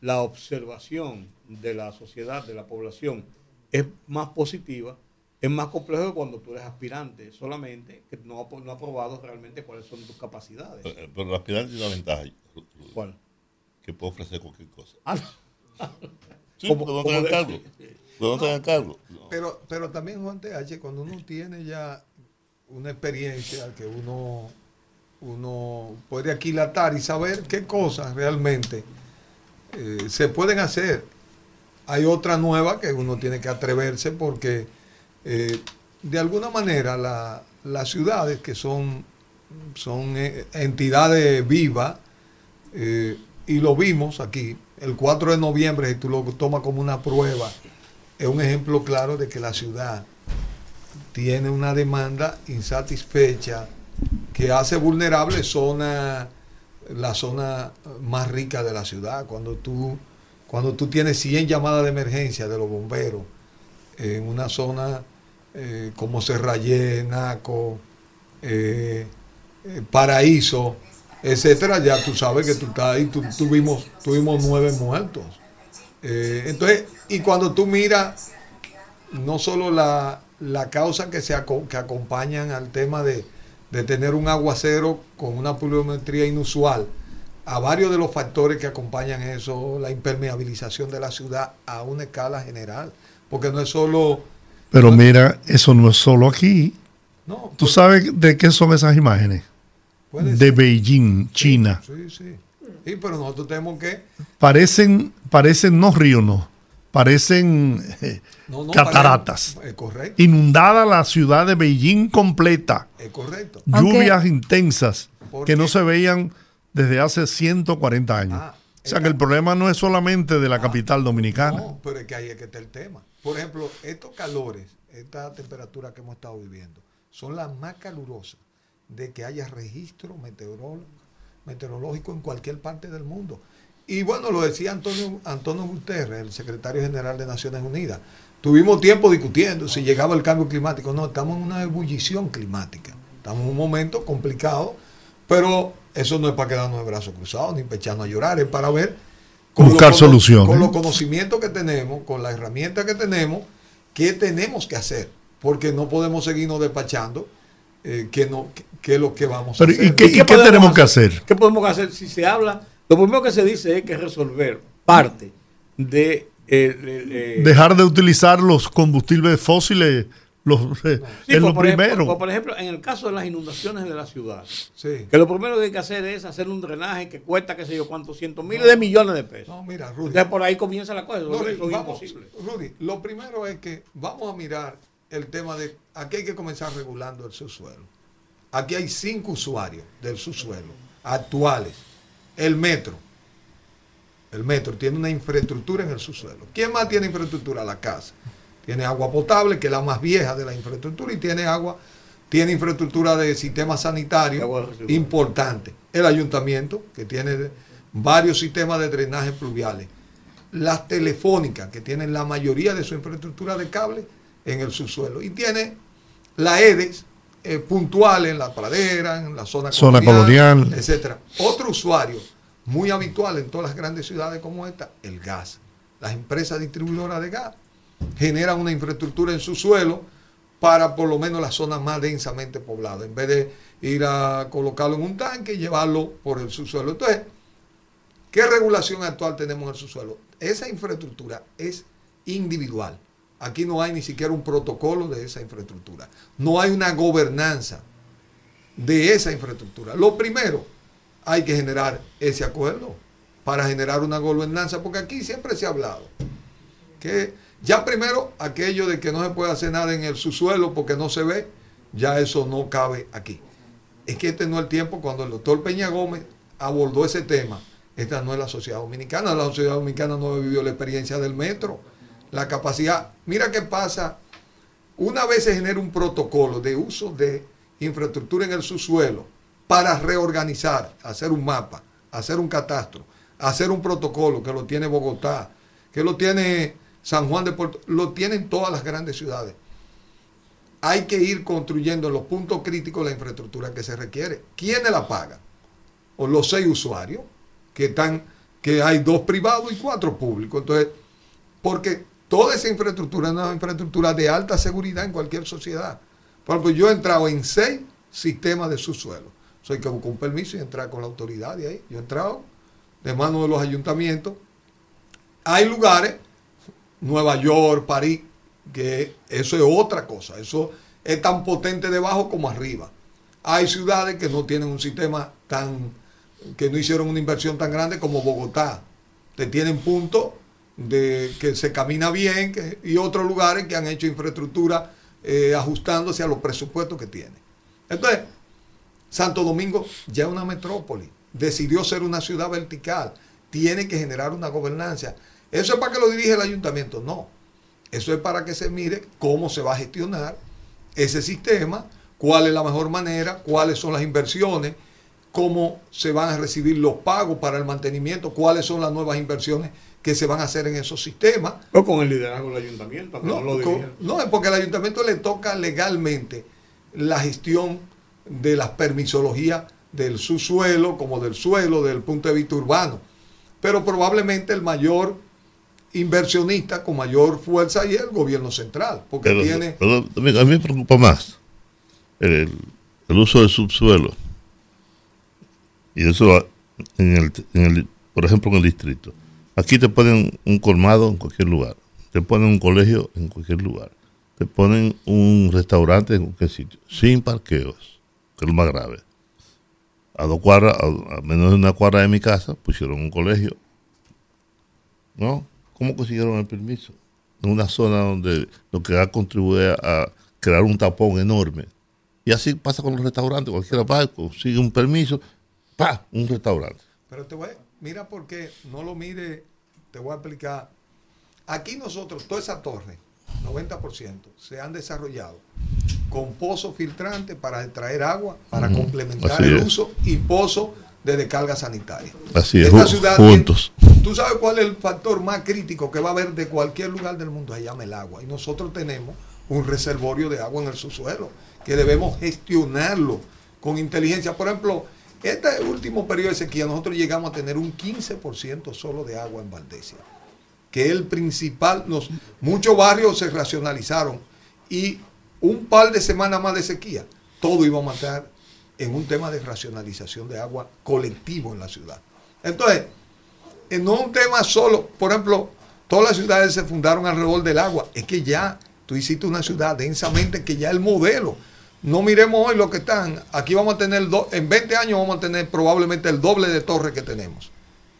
la observación de la sociedad, de la población, es más positiva, es más complejo que cuando tú eres aspirante, solamente que no no ha probado realmente cuáles son tus capacidades. Pero, pero el aspirante tiene una ventaja, ¿Cuál? que puede ofrecer cualquier cosa. Ah, Sí, Como- pero no como de- [LAUGHS] Pero no tengan cargo. No. Pero, pero también, Juan TH, cuando uno tiene ya una experiencia que uno, uno puede aquilatar y saber qué cosas realmente eh, se pueden hacer. Hay otra nueva que uno tiene que atreverse porque eh, de alguna manera la- las ciudades que son, son eh, entidades vivas, eh, y lo vimos aquí, el 4 de noviembre, si tú lo tomas como una prueba, es un ejemplo claro de que la ciudad tiene una demanda insatisfecha que hace vulnerable zona, la zona más rica de la ciudad. Cuando tú, cuando tú tienes 100 llamadas de emergencia de los bomberos en una zona eh, como Serrayé, Naco, eh, eh, Paraíso, etcétera, ya tú sabes que tú estás ahí, tú- tuvimos, tuvimos nueve muertos. Eh, entonces, y cuando tú miras no solo la, la causa que, se aco- que acompañan al tema de, de tener un aguacero con una pluviometría inusual, a varios de los factores que acompañan eso, la impermeabilización de la ciudad a una escala general, porque no es solo... Pero mira, eso no es solo aquí. No, ¿Tú pues, sabes de qué son esas imágenes? De. Beijing, China. Sí, sí. Sí, pero nosotros tenemos que... Parecen, parecen no ríos, no. Parecen eh, no, no, cataratas. Es correcto, Inundada la ciudad de Beijing completa. es correcto. Lluvias intensas ¿Por que no se veían desde hace 140 años. Ah, o sea que el problema no es solamente de la capital dominicana. No, pero es que ahí es que está el tema. Por ejemplo, estos calores, esta temperatura que hemos estado viviendo, son las más calurosas de que haya registro meteorólogo meteorológico en cualquier parte del mundo. Y bueno, lo decía Antonio, Antonio Guterres, el secretario general de Naciones Unidas. Tuvimos tiempo discutiendo si llegaba el cambio climático. No, estamos en una ebullición climática. Estamos en un momento complicado, pero eso no es para quedarnos de brazos cruzados ni pecharnos a llorar, es para ver Buscar los cono- soluciones. Con los conocimientos que tenemos, con las herramientas que tenemos, ¿qué tenemos que hacer? Porque no podemos seguirnos despachando eh, que, no, es lo que vamos Pero, a hacer. ¿y qué- y qué tenemos que hacer? ¿Qué podemos hacer si se habla? Lo primero que se dice es que resolver parte de... eh, eh, Dejar de utilizar los combustibles fósiles los, eh, Sí, es pues, lo por ejemplo- primero. pues, por ejemplo, en el caso de las inundaciones de la ciudad, Sí. que lo primero que hay que hacer es hacer un drenaje que cuesta, qué sé yo, cuántos cientos miles de millones de pesos. No, mira, Rudy. Entonces por ahí comienza la cosa. Eso Rudy, es vamos, imposible. Rudy, lo primero es que vamos a mirar el tema de. Aquí hay que comenzar regulando el subsuelo. Aquí hay cinco usuarios del subsuelo actuales. El metro. El metro tiene una infraestructura en el subsuelo. ¿Quién más tiene infraestructura? La casa. Tiene agua potable, que es la más vieja de la infraestructura, y tiene agua, tiene infraestructura de sistema sanitario importante. El ayuntamiento, que tiene varios sistemas de drenaje pluviales. Las telefónicas, que tienen la mayoría de su infraestructura de cable en el subsuelo. Y tiene la EDES eh, puntual en la pradera, en la zona, Zona colonial. etcétera. Otro usuario muy habitual en todas las grandes ciudades como esta, el gas. Las empresas distribuidoras de gas generan una infraestructura en su suelo para por lo menos las zonas más densamente pobladas, en vez de ir a colocarlo en un tanque y llevarlo por el subsuelo. Entonces, ¿qué regulación actual tenemos en el subsuelo? Esa infraestructura es individual. Aquí no hay ni siquiera un protocolo de esa infraestructura. No hay una gobernanza de esa infraestructura. Lo primero, hay que generar ese acuerdo para generar una gobernanza, porque aquí siempre se ha hablado que ya primero aquello de que no se puede hacer nada en el subsuelo porque no se ve, ya eso no cabe aquí. Es que este no es el tiempo cuando el doctor Peña Gómez abordó ese tema. Esta no es la sociedad dominicana, la sociedad dominicana no ha vivido la experiencia del metro, la capacidad. Mira qué pasa, una vez se genera un protocolo de uso de infraestructura en el subsuelo para reorganizar, hacer un mapa, hacer un catastro, hacer un protocolo que lo tiene Bogotá, que lo tiene San Juan de Puerto, lo tienen todas las grandes ciudades. Hay que ir construyendo en los puntos críticos la infraestructura que se requiere. ¿Quiénes la pagan? O los seis usuarios, que están, que hay dos privados y cuatro públicos. Entonces, porque toda esa infraestructura es una infraestructura de alta seguridad en cualquier sociedad. Por ejemplo, yo he entrado en seis sistemas de subsuelo. Soy que busco un permiso y entrar con la autoridad de ahí. Yo he entrado de mano de los ayuntamientos. Hay lugares, Nueva York, París, que eso es otra cosa. Eso es tan potente debajo como arriba. Hay ciudades que no tienen un sistema tan, que no hicieron una inversión tan grande como Bogotá. Te tienen puntos de que se camina bien y otros lugares que han hecho infraestructura eh, ajustándose a los presupuestos que tienen. Entonces, Santo Domingo ya es una metrópoli, decidió ser una ciudad vertical, tiene que generar una gobernanza. ¿Eso es para que lo dirige el ayuntamiento? No. Eso es para que se mire cómo se va a gestionar ese sistema, cuál es la mejor manera, cuáles son las inversiones, cómo se van a recibir los pagos para el mantenimiento, cuáles son las nuevas inversiones que se van a hacer en esos sistemas. O con el liderazgo del ayuntamiento, No, no, lo co- dirija. no, es porque al ayuntamiento le toca legalmente la gestión de las permisologías del subsuelo como del suelo desde el punto de vista urbano. Pero probablemente el mayor inversionista con mayor fuerza y el gobierno central, porque Pero, tiene... pero, a mí me preocupa más el, el- el uso del subsuelo. Y eso en el, en el, por ejemplo, en el distrito. Aquí te ponen un colmado en cualquier lugar. Te ponen un colegio en cualquier lugar. Te ponen un restaurante en cualquier sitio. Sin parqueos, que es lo más grave. A dos cuadras, a, a menos de una cuadra de mi casa, pusieron un colegio. ¿No? ¿Cómo consiguieron el permiso? En una zona donde lo que ha contribuido a crear un tapón enorme. Y así pasa con los restaurantes. Cualquiera va, consigue un permiso, ¡pa! Un restaurante. Pero te voy, mira porque no lo mire, te voy a explicar. Aquí nosotros, toda esa torre, 90%, se han desarrollado con pozos filtrantes para extraer agua, para complementar así el es. uso y pozos de descarga sanitaria. Así es, Esta ju- ciudad juntos. tiene- Tú sabes cuál es el factor más crítico que va a haber de cualquier lugar del mundo, se llama el agua. Y nosotros tenemos un reservorio de agua en el subsuelo, que debemos gestionarlo con inteligencia. Por ejemplo, este último periodo de sequía, nosotros llegamos a tener un 15% solo de agua en Valdesia, que es el principal. Muchos barrios se racionalizaron y un par de semanas más de sequía, todo iba a matar en un tema de racionalización de agua colectivo en la ciudad. Entonces, no un tema solo, por ejemplo, todas las ciudades se fundaron alrededor del agua, es que ya tú hiciste una ciudad densamente que ya el modelo, no miremos hoy lo que están, aquí vamos a tener, do- en 20 años vamos a tener probablemente el doble de torres que tenemos.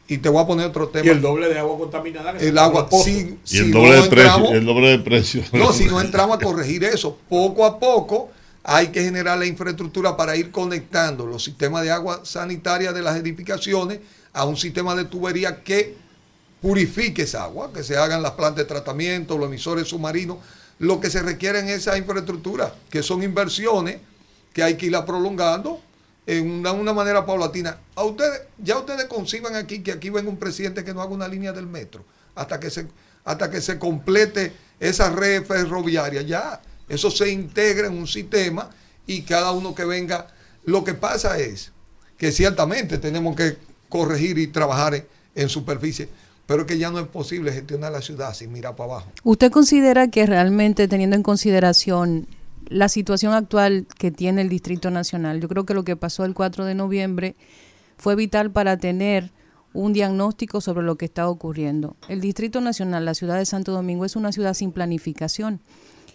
Y te voy a poner otro tema. Y el doble de agua contaminada. que se El agua, si, Y si el no doble de precio. entramos- El doble de precio. no, si no entramos a corregir eso, poco a poco hay que generar la infraestructura para ir conectando los sistemas de agua sanitaria de las edificaciones a un sistema de tubería que purifique esa agua, que se hagan las plantas de tratamiento, los emisores submarinos, lo que se requiere en esa infraestructura, que son inversiones que hay que irla prolongando en una, manera paulatina. A ustedes, ya ustedes conciban aquí que aquí venga un presidente que no haga una línea del metro hasta que se, hasta que se complete esa red ferroviaria. Ya, eso se integra en un sistema y cada uno que venga. Lo que pasa es que ciertamente tenemos que corregir y trabajar en superficie, pero que ya no es posible gestionar la ciudad sin mirar para abajo. ¿Usted considera que realmente teniendo en consideración la situación actual que tiene el Distrito Nacional, yo creo que lo que pasó el 4 de noviembre fue vital para tener un diagnóstico sobre lo que está ocurriendo. El Distrito Nacional, la ciudad de Santo Domingo, es una ciudad sin planificación.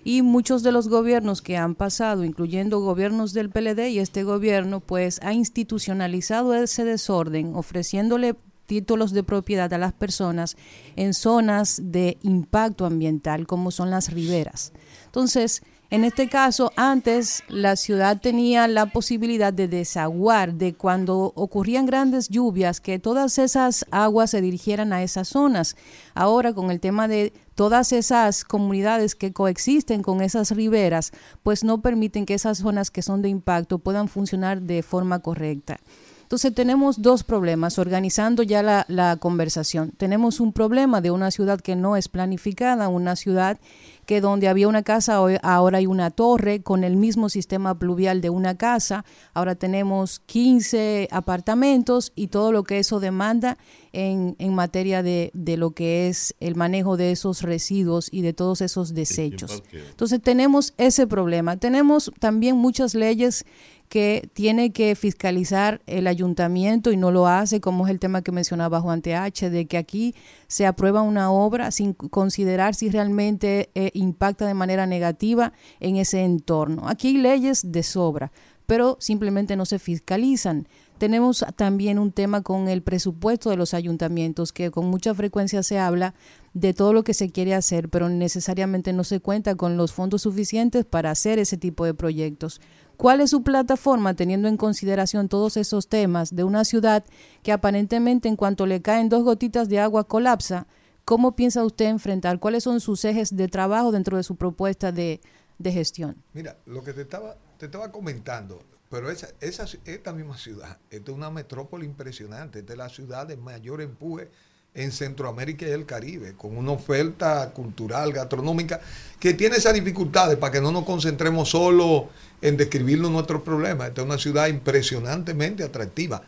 Y muchos de los gobiernos que han pasado, incluyendo gobiernos del PLD y este gobierno, pues ha institucionalizado ese desorden, ofreciéndole títulos de propiedad a las personas en zonas de impacto ambiental, como son las riberas. Entonces, en este caso, antes la ciudad tenía la posibilidad de desaguar, de cuando ocurrían grandes lluvias, que todas esas aguas se dirigieran a esas zonas. Ahora, con el tema de todas esas comunidades que coexisten con esas riberas, pues no permiten que esas zonas que son de impacto puedan funcionar de forma correcta. Entonces tenemos dos problemas, organizando ya la, la, conversación. Tenemos un problema de una ciudad que no es planificada, una ciudad que donde había una casa ahora hay una torre con el mismo sistema pluvial de una casa. Ahora tenemos 15 apartamentos y todo lo que eso demanda en, en materia de, de, lo que es el manejo de esos residuos y de todos esos desechos. Entonces tenemos ese problema. Tenemos también muchas leyes que tiene que fiscalizar el ayuntamiento y no lo hace, como es el tema que mencionaba Juan TH, de que aquí se aprueba una obra sin considerar si realmente eh, impacta de manera negativa en ese entorno. Aquí hay leyes de sobra, pero simplemente no se fiscalizan. Tenemos también un tema con el presupuesto de los ayuntamientos, que con mucha frecuencia se habla de todo lo que se quiere hacer, pero necesariamente no se cuenta con los fondos suficientes para hacer ese tipo de proyectos. ¿Cuál es su plataforma teniendo en consideración todos esos temas de una ciudad que aparentemente en cuanto le caen dos gotitas de agua colapsa? ¿Cómo piensa usted enfrentar? ¿Cuáles son sus ejes de trabajo dentro de su propuesta de, de gestión? Mira, lo que te estaba, te estaba comentando, pero esa, esa, esta misma ciudad, esta es una metrópoli impresionante, esta es la ciudad de mayor empuje en Centroamérica y el Caribe, con una oferta cultural, gastronómica, que tiene esas dificultades para que no nos concentremos solo en describirnos nuestros problemas. Esta es una ciudad impresionantemente atractiva,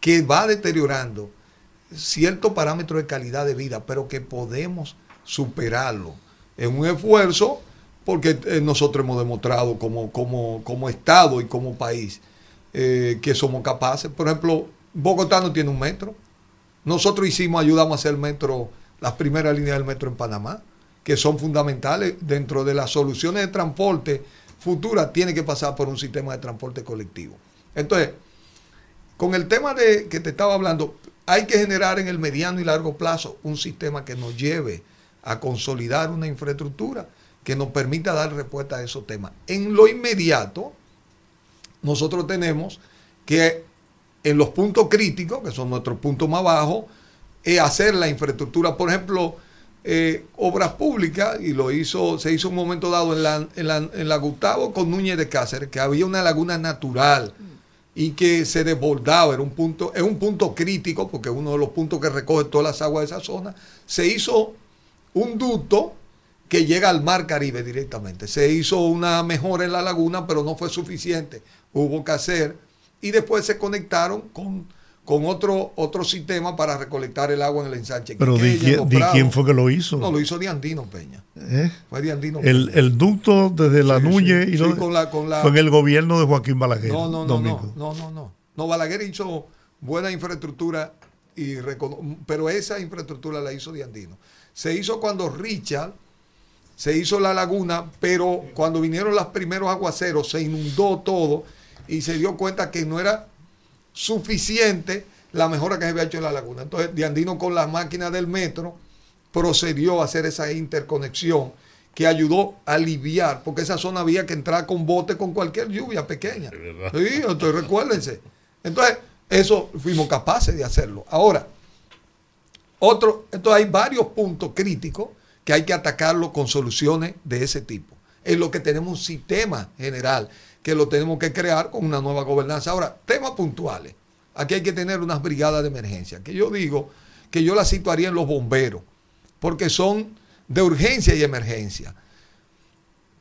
que va deteriorando ciertos parámetros de calidad de vida, pero que podemos superarlo en un esfuerzo, porque eh, nosotros hemos demostrado como, como, como Estado y como país eh, que somos capaces. Por ejemplo, Bogotá no tiene un metro. Nosotros hicimos, ayudamos a hacer el metro, las primeras líneas del metro en Panamá, que son fundamentales dentro de las soluciones de transporte futuras, tiene que pasar por un sistema de transporte colectivo. Entonces, con el tema de que te estaba hablando, hay que generar en el mediano y largo plazo un sistema que nos lleve a consolidar una infraestructura que nos permita dar respuesta a esos temas. En lo inmediato, nosotros tenemos que en los puntos críticos, que son nuestros puntos más bajos, es hacer la infraestructura, por ejemplo, eh, obras públicas, y lo hizo, se hizo un momento dado en la, en la, en la Gustavo con Núñez de Cáceres, que había una laguna natural y que se desbordaba, era un punto, es un punto crítico, porque es uno de los puntos que recoge todas las aguas de esa zona, se hizo un ducto que llega al mar Caribe directamente. Se hizo una mejora en la laguna, pero no fue suficiente. Hubo que hacer. Y después se conectaron con, con otro, otro sistema para recolectar el agua en el ensanche. Pero ¿de quién, de fue que lo hizo? No, lo hizo Diandino Peña. ¿Eh? Fue Diandino El, Peña. el ducto desde la Sí, Nuñe sí, y sí, lo- con la- con la- fue en el gobierno de Joaquín Balaguer. No, no, no, Domingo. no, no, no, no. No, Balaguer hizo buena infraestructura, y recono- pero esa infraestructura la hizo Diandino. Se hizo cuando Richard se hizo la laguna, pero cuando vinieron los primeros aguaceros se inundó todo y se dio cuenta que no era suficiente la mejora que se había hecho en la laguna. Entonces, Diandino con las máquinas del metro procedió a hacer esa interconexión que ayudó a aliviar, porque esa zona había que entrar con bote con cualquier lluvia pequeña. Sí, entonces recuérdense. Entonces, eso fuimos capaces de hacerlo. Ahora, otro, entonces hay varios puntos críticos que hay que atacarlo con soluciones de ese tipo. En lo que tenemos un sistema general que lo tenemos que crear con una nueva gobernanza. Ahora, temas puntuales. Aquí hay que tener unas brigadas de emergencia, que yo digo que yo las situaría en los bomberos, porque son de urgencia y emergencia.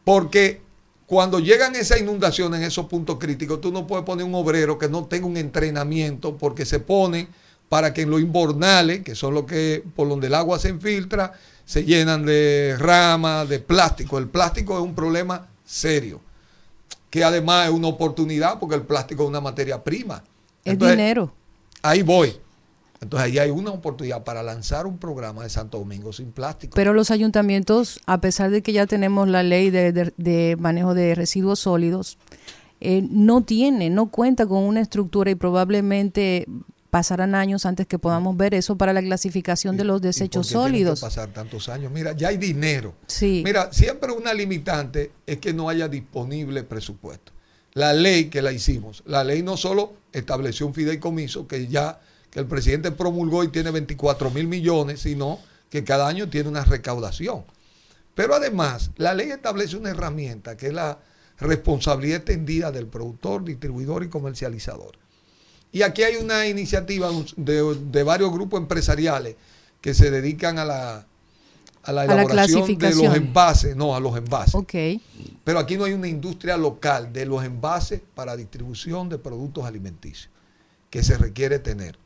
Porque cuando llegan esas inundaciones en esos puntos críticos, tú no puedes poner un obrero que no tenga un entrenamiento porque se ponen para que en los inbornales, que son los que por donde el agua se infiltra, se llenan de ramas, de plástico. El plástico es un problema serio, que además es una oportunidad porque el plástico es una materia prima. Es Entonces, dinero. Ahí voy. Entonces ahí hay una oportunidad para lanzar un programa de Santo Domingo sin plástico. Pero los ayuntamientos, a pesar de que ya tenemos la ley de, de- de manejo de residuos sólidos, eh, no tiene, no cuenta con una estructura y probablemente pasarán años antes que podamos ver eso para la clasificación de los ¿Y por desechos qué que sólidos. pasar tantos años. Mira, ya hay dinero. Sí. Mira, siempre una limitante es que no haya disponible presupuesto. La ley que la hicimos, la ley no solo estableció un fideicomiso que ya que el presidente promulgó y tiene 24 mil millones, sino que cada año tiene una recaudación. Pero además, la ley establece una herramienta que es la responsabilidad extendida del productor, distribuidor y comercializador. Y aquí hay una iniciativa de, de varios grupos empresariales que se dedican a la, a la A la elaboración de los envases, no, a los envases. Ok. Pero aquí no hay una industria local de los envases para distribución de productos alimenticios que se requiere tener.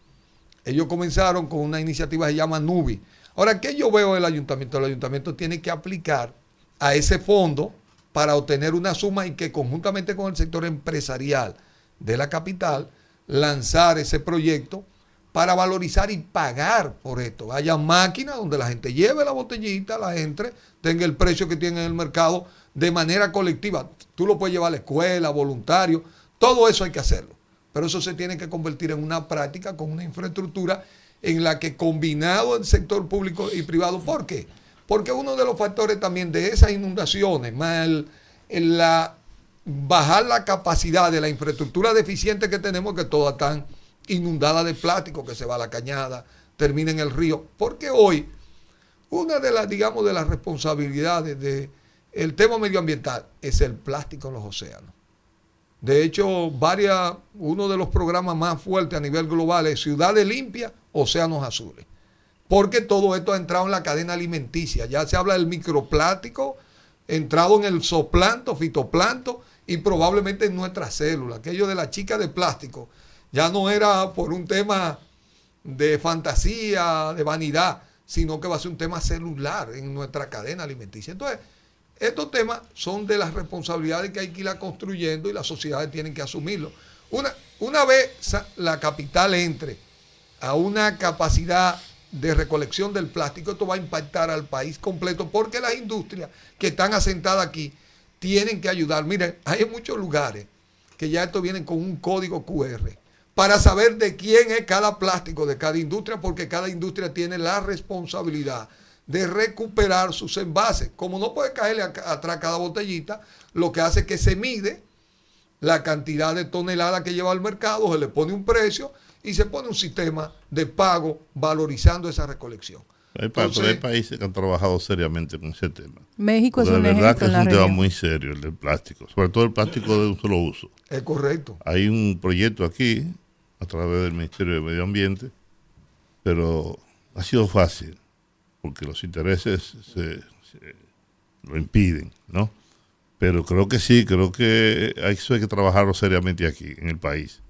Ellos comenzaron con una iniciativa que se llama Nubi. Ahora, ¿qué yo veo del ayuntamiento? El ayuntamiento tiene que aplicar a ese fondo para obtener una suma y que conjuntamente con el sector empresarial de la capital lanzar ese proyecto para valorizar y pagar por esto. Haya máquinas donde la gente lleve la botellita, la entre, tenga el precio que tiene en el mercado de manera colectiva. Tú lo puedes llevar a la escuela, voluntario, todo eso hay que hacerlo. Pero eso se tiene que convertir en una práctica con una infraestructura en la que combinado el sector público y privado, ¿por qué? Porque uno de los factores también de esas inundaciones, más el- el la, bajar la capacidad de la infraestructura deficiente que tenemos, que todas están inundadas de plástico, que se va a la cañada, termina en el río. Porque hoy, una de las, digamos, de las responsabilidades de el tema medioambiental es el plástico en los océanos. De hecho, varias, uno de los programas más fuertes a nivel global es Ciudades Limpias, Océanos Azules. Porque todo esto ha entrado en la cadena alimenticia. Ya se habla del microplástico, entrado en el zooplanto, fitoplanto y probablemente en nuestras células. Aquello de la chica de plástico ya no era por un tema de fantasía, de vanidad, sino que va a ser un tema celular en nuestra cadena alimenticia. Entonces, estos temas son de las responsabilidades que hay que irla construyendo y las sociedades tienen que asumirlo. Una, una vez la capital entre a una capacidad de recolección del plástico, esto va a impactar al país completo porque las industrias que están asentadas aquí tienen que ayudar. Miren, hay muchos lugares que ya esto vienen con un código QR para saber de quién es cada plástico de cada industria, porque cada industria tiene la responsabilidad de recuperar sus envases. Como no puede caerle atrás cada botellita, lo que hace es que se mide la cantidad de toneladas que lleva al mercado, se le pone un precio y se pone un sistema de pago valorizando esa recolección. Hay, pa- Entonces- pero hay países que han trabajado seriamente con ese tema. México es un de verdad que es la un tema muy serio el del plástico, sobre todo el plástico de un solo uso. Es correcto. Hay un proyecto aquí, a través del Ministerio de Medio Ambiente, pero ha sido fácil, porque los intereses se, se- lo impiden, ¿no? Pero creo que sí, creo que eso hay que trabajarlo seriamente aquí, en el país,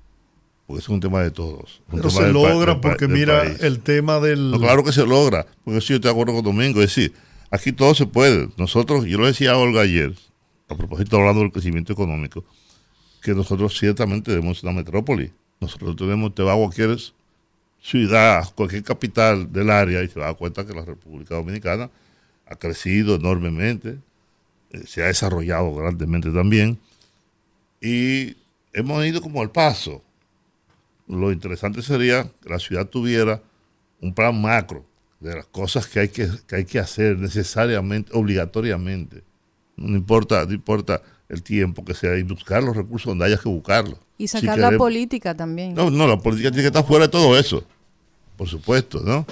porque es un tema de todos. Pero se logra porque mira país. el tema del... No, claro que se logra, porque sí, yo estoy de acuerdo con Domingo. Es decir, aquí todo se puede. Nosotros, yo lo decía a Olga ayer, a propósito hablando del crecimiento económico, que nosotros ciertamente tenemos una metrópoli. Nosotros tenemos, te va a cualquier ciudad, cualquier capital del área y se va a dar cuenta que la República Dominicana ha crecido enormemente, eh, se ha desarrollado grandemente también y hemos ido como al paso. Lo interesante sería que la ciudad tuviera un plan macro de las cosas que hay que, que hay que hacer necesariamente, obligatoriamente. No importa, no importa el tiempo que sea y buscar los recursos donde haya que buscarlos. Y Si sacar la política también. no, no, la política tiene que estar fuera de todo eso. Por supuesto, ¿no?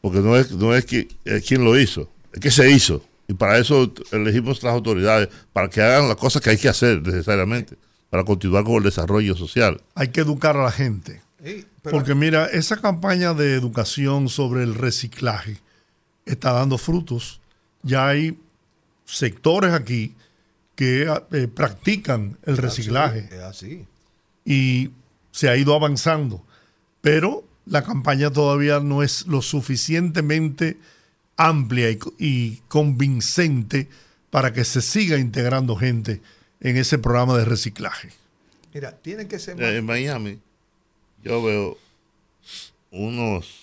Porque no es, no es que, eh, quién lo hizo, es que se hizo. Y para eso elegimos las autoridades, para que hagan las cosas que hay que hacer necesariamente, para continuar con el desarrollo social. Hay que educar a la gente. Sí, pero- Porque mira, esa campaña de educación sobre el reciclaje está dando frutos. Ya hay sectores aquí que eh, practican el reciclaje Es así. y se ha ido avanzando. Pero la campaña todavía no es lo suficientemente amplia y convincente para que se siga integrando gente en ese programa de reciclaje. Mira, tiene que ser En Miami, yo veo unos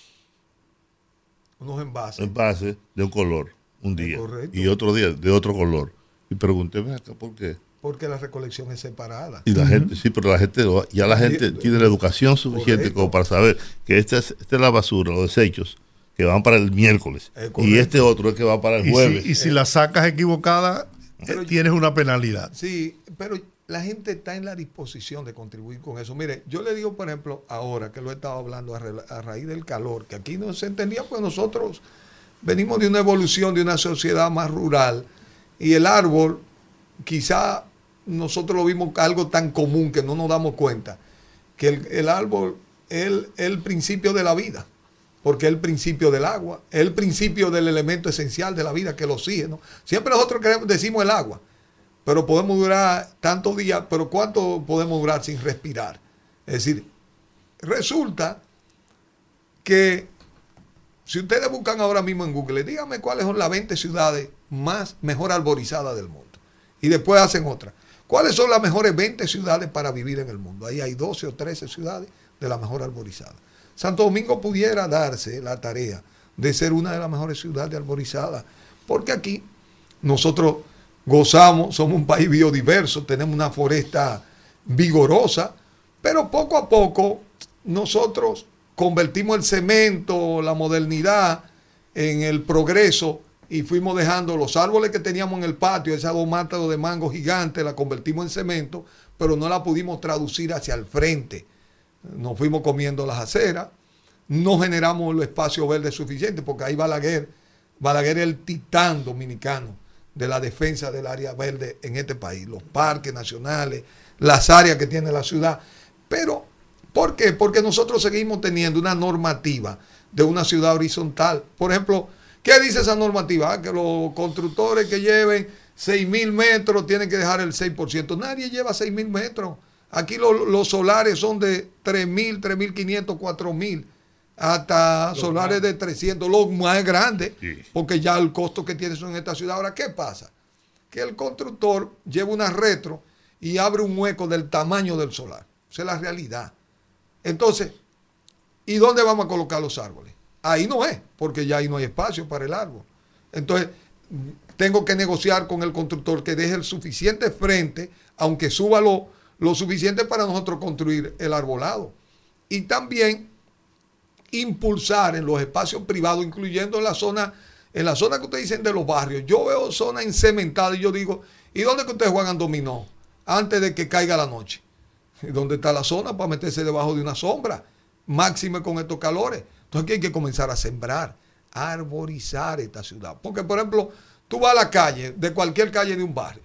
unos envases. envases de un color un día correcto. y otro día de otro color. Y pregunté, "Ven acá, ¿por qué? Porque la recolección es separada. Y la gente, sí, pero la gente, ya la gente Sí, tiene la educación suficiente correcto. como para saber que esta es, esta es la basura, los desechos, que van para el miércoles. Es y este otro es que va para el Y jueves. si, y si la sacas equivocada, Pero- tienes una penalidad. Sí, pero la gente está en la disposición de contribuir con eso. Mire, yo le digo, por ejemplo, ahora que lo he estado hablando a, raíz del calor, que aquí no se entendía, pues nosotros venimos de una evolución de una sociedad más rural y el árbol, quizá nosotros lo vimos algo tan común que no nos damos cuenta, que el, el árbol es el, el principio de la vida, porque el principio del agua, es el principio del elemento esencial de la vida, que es el oxígeno. Siempre nosotros queremos- decimos el agua, pero podemos durar tantos días, pero ¿cuánto podemos durar sin respirar? Es decir, resulta que si ustedes buscan ahora mismo en Google, díganme cuáles son las 20 ciudades más mejor arborizadas del mundo. Y después hacen otra. ¿Cuáles son las mejores 20 ciudades para vivir en el mundo? Ahí hay 12 o 13 ciudades de las mejor arborizadas. Santo Domingo pudiera darse la tarea de ser una de las mejores ciudades arborizadas, porque aquí nosotros gozamos, somos un país biodiverso, tenemos una foresta vigorosa, pero poco a poco nosotros convertimos el cemento, la modernidad en el progreso y fuimos dejando los árboles que teníamos en el patio, esa dos matas de mango gigante, la convertimos en cemento, pero no la pudimos traducir hacia el frente. Nos fuimos comiendo las aceras, no generamos el espacio verde suficiente, porque ahí Balaguer, Balaguer es el titán dominicano de la defensa del área verde en este país, los parques nacionales, las áreas que tiene la ciudad. Pero, ¿por qué? Porque nosotros seguimos teniendo una normativa de una ciudad horizontal. Por ejemplo, ¿qué dice esa normativa? Ah, que los constructores que lleven 6 mil metros tienen que dejar el 6%. Nadie lleva 6 mil metros. Aquí lo- los solares son de 3 mil, 3 mil 500, 4 mil, hasta solares de 300, los más grandes, Sí. porque ya el costo que tiene eso en esta ciudad. Ahora, ¿qué pasa? Que el constructor lleva una retro y abre un hueco del tamaño del solar. Esa es la realidad. Entonces, ¿y dónde vamos a colocar los árboles? Ahí no es, porque ya ahí no hay espacio para el árbol. Entonces, tengo que negociar con el constructor que deje el suficiente frente, aunque suba lo, lo suficiente para nosotros construir el arbolado. Y también impulsar en los espacios privados, incluyendo en la zona, en la zona que ustedes dicen de los barrios. Yo veo zonas encementadas y yo digo, ¿y dónde que ustedes juegan dominó? Antes de que caiga la noche. ¿Y ¿Dónde está la zona para meterse debajo de una sombra? Máxime con estos calores. Entonces aquí hay que comenzar a sembrar. arborizar esta ciudad. Porque, por ejemplo, tú vas a la calle, de cualquier calle de un barrio,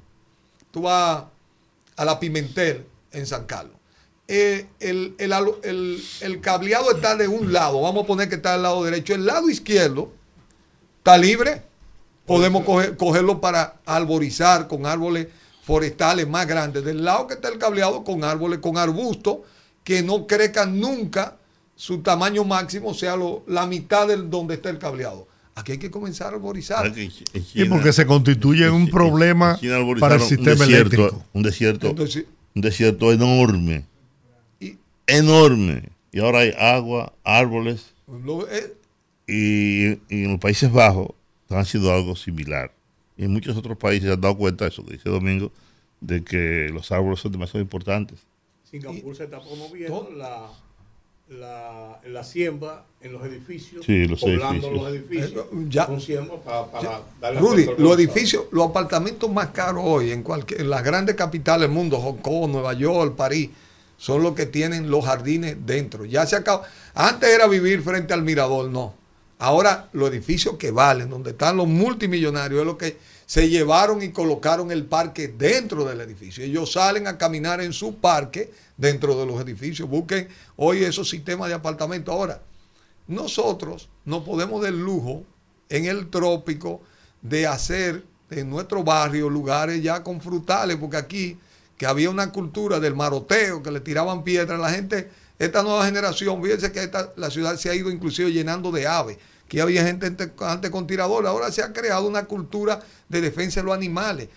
tú vas a la Pimentel en San Carlos. Eh, el, el el- el cableado está de un lado, vamos a poner que está del lado derecho, el lado izquierdo está libre, podemos coger- cogerlo para arborizar con árboles forestales más grandes, del lado que está el cableado con árboles, con arbustos que no crezcan nunca, su tamaño máximo sea lo- la mitad de donde está el cableado. Aquí hay que comenzar a arborizar. ¿Sabes que en Chi- en Y porque se constituye en un problema para el sistema un desierto, eléctrico. Un desierto, Entonces, un desierto enorme. y- Enorme. Y ahora hay agua, árboles. lo- eh, Y, y en los Países Bajos están haciendo algo similar. Y en muchos otros países se han dado cuenta de eso que dice Domingo, de que los árboles son demasiado importantes. Singapur se está promoviendo todo- la, la, la siembra en los edificios, Sí, los poblando edificios. los edificios Eh, ya- con siembra para, para darle Rudy, los edificios, los apartamentos más caros hoy en, cualquier, en las grandes capitales del mundo, Hong Kong, Nueva York, París, son los que tienen los jardines dentro. Ya se acabó. Antes era vivir frente al mirador, no. Ahora los edificios que valen, donde están los multimillonarios, es lo que se llevaron y colocaron el parque dentro del edificio. Ellos salen a caminar en su parque dentro de los edificios. Busquen hoy esos sistemas de apartamentos. Ahora, nosotros no podemos del lujo en el trópico de hacer en nuestro barrio lugares ya con frutales, porque aquí que había una cultura del maroteo, que le tiraban piedras, la gente, esta nueva generación, fíjense que esta, la ciudad se ha ido inclusive llenando de aves, que había gente ante- antes con tiradores, ahora se ha creado una cultura de defensa de los animales.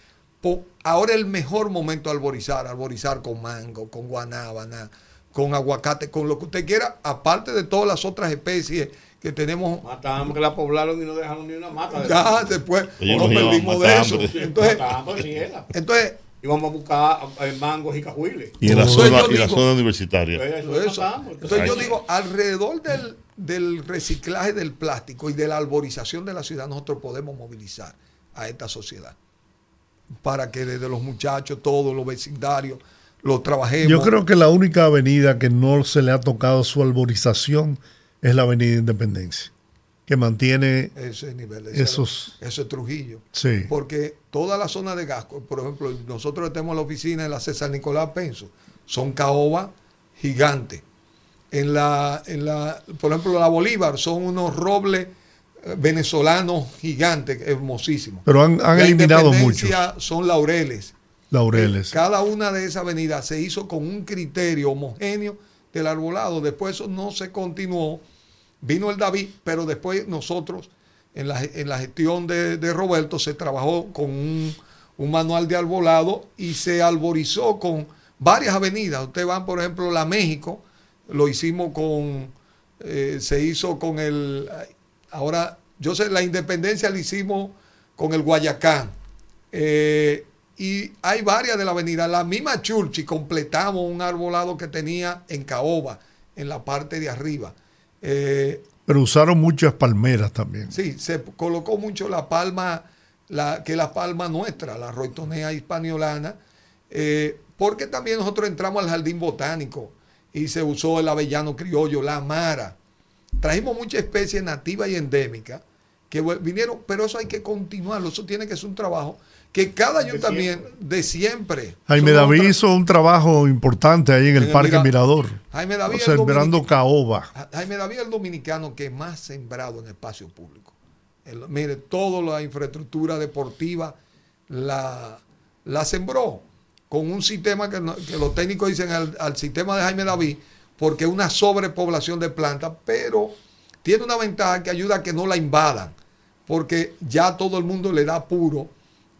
Ahora es el mejor momento de arborizar, arborizar con mango, con guanábana, con aguacate, con lo que usted quiera, aparte de todas las otras especies que tenemos. Mataban que la poblaron y no dejaron ni una mata. de- Ya después íbamos perdimos de eso. Entonces, entonces Íbamos a buscar eh, mangos y cajuiles. Y en la zona, y la digo- zona universitaria. Eso, eso. matamos. Entonces yo digo, alrededor del, del reciclaje del plástico y de la arborización de la ciudad, nosotros podemos movilizar a esta sociedad para que desde los muchachos, todos los vecindarios, lo trabajemos. Yo creo que la única avenida que no se le ha tocado su arborización es la Avenida Independencia, que mantiene ese nivel. ese- esos... Eso es Trujillo. Sí. Porque toda la zona de Gasco, por ejemplo, nosotros tenemos la oficina en la César Nicolás Penso, son caobas gigantes. En la, en la, por ejemplo, la Bolívar son unos robles eh, venezolanos gigantes, hermosísimos. Pero han, han La eliminado muchos Son laureles. laureles. Cada una de esas avenidas se hizo con un criterio homogéneo del arbolado. Después eso no se continuó. Vino el David, pero después nosotros, en la, en la gestión de, de Roberto, se trabajó con un, manual de arbolado y se arborizó con varias avenidas. Ustedes van, por ejemplo, la México, lo hicimos con, eh, se hizo con el, ahora, yo sé, la independencia la hicimos con el Guayacán. Eh, y hay varias de la avenida. La misma Churchi completamos un arbolado que tenía en Caoba, en la parte de arriba. Eh, Pero usaron muchas palmeras también. sí, se colocó mucho la palma, la, que es la palma nuestra, la roitonea hispaniolana, eh, porque también nosotros entramos al jardín botánico y se usó el avellano criollo, la amara. Trajimos muchas especies nativas y endémicas que vinieron, pero eso hay que continuarlo, eso tiene que ser un trabajo que cada ayuntamiento de siempre. Jaime David hizo un trabajo importante ahí en el En el Parque Mira- Mirador, Jaime David, dominic- caoba. Ja- Jaime David es el dominicano que más sembrado en espacio público. Mire, toda la infraestructura deportiva la, la sembró con un sistema que, no- que los técnicos dicen al, al sistema de Jaime David, porque es una sobrepoblación de plantas, pero tiene una ventaja que ayuda a que no la invadan, porque ya todo el mundo le da puro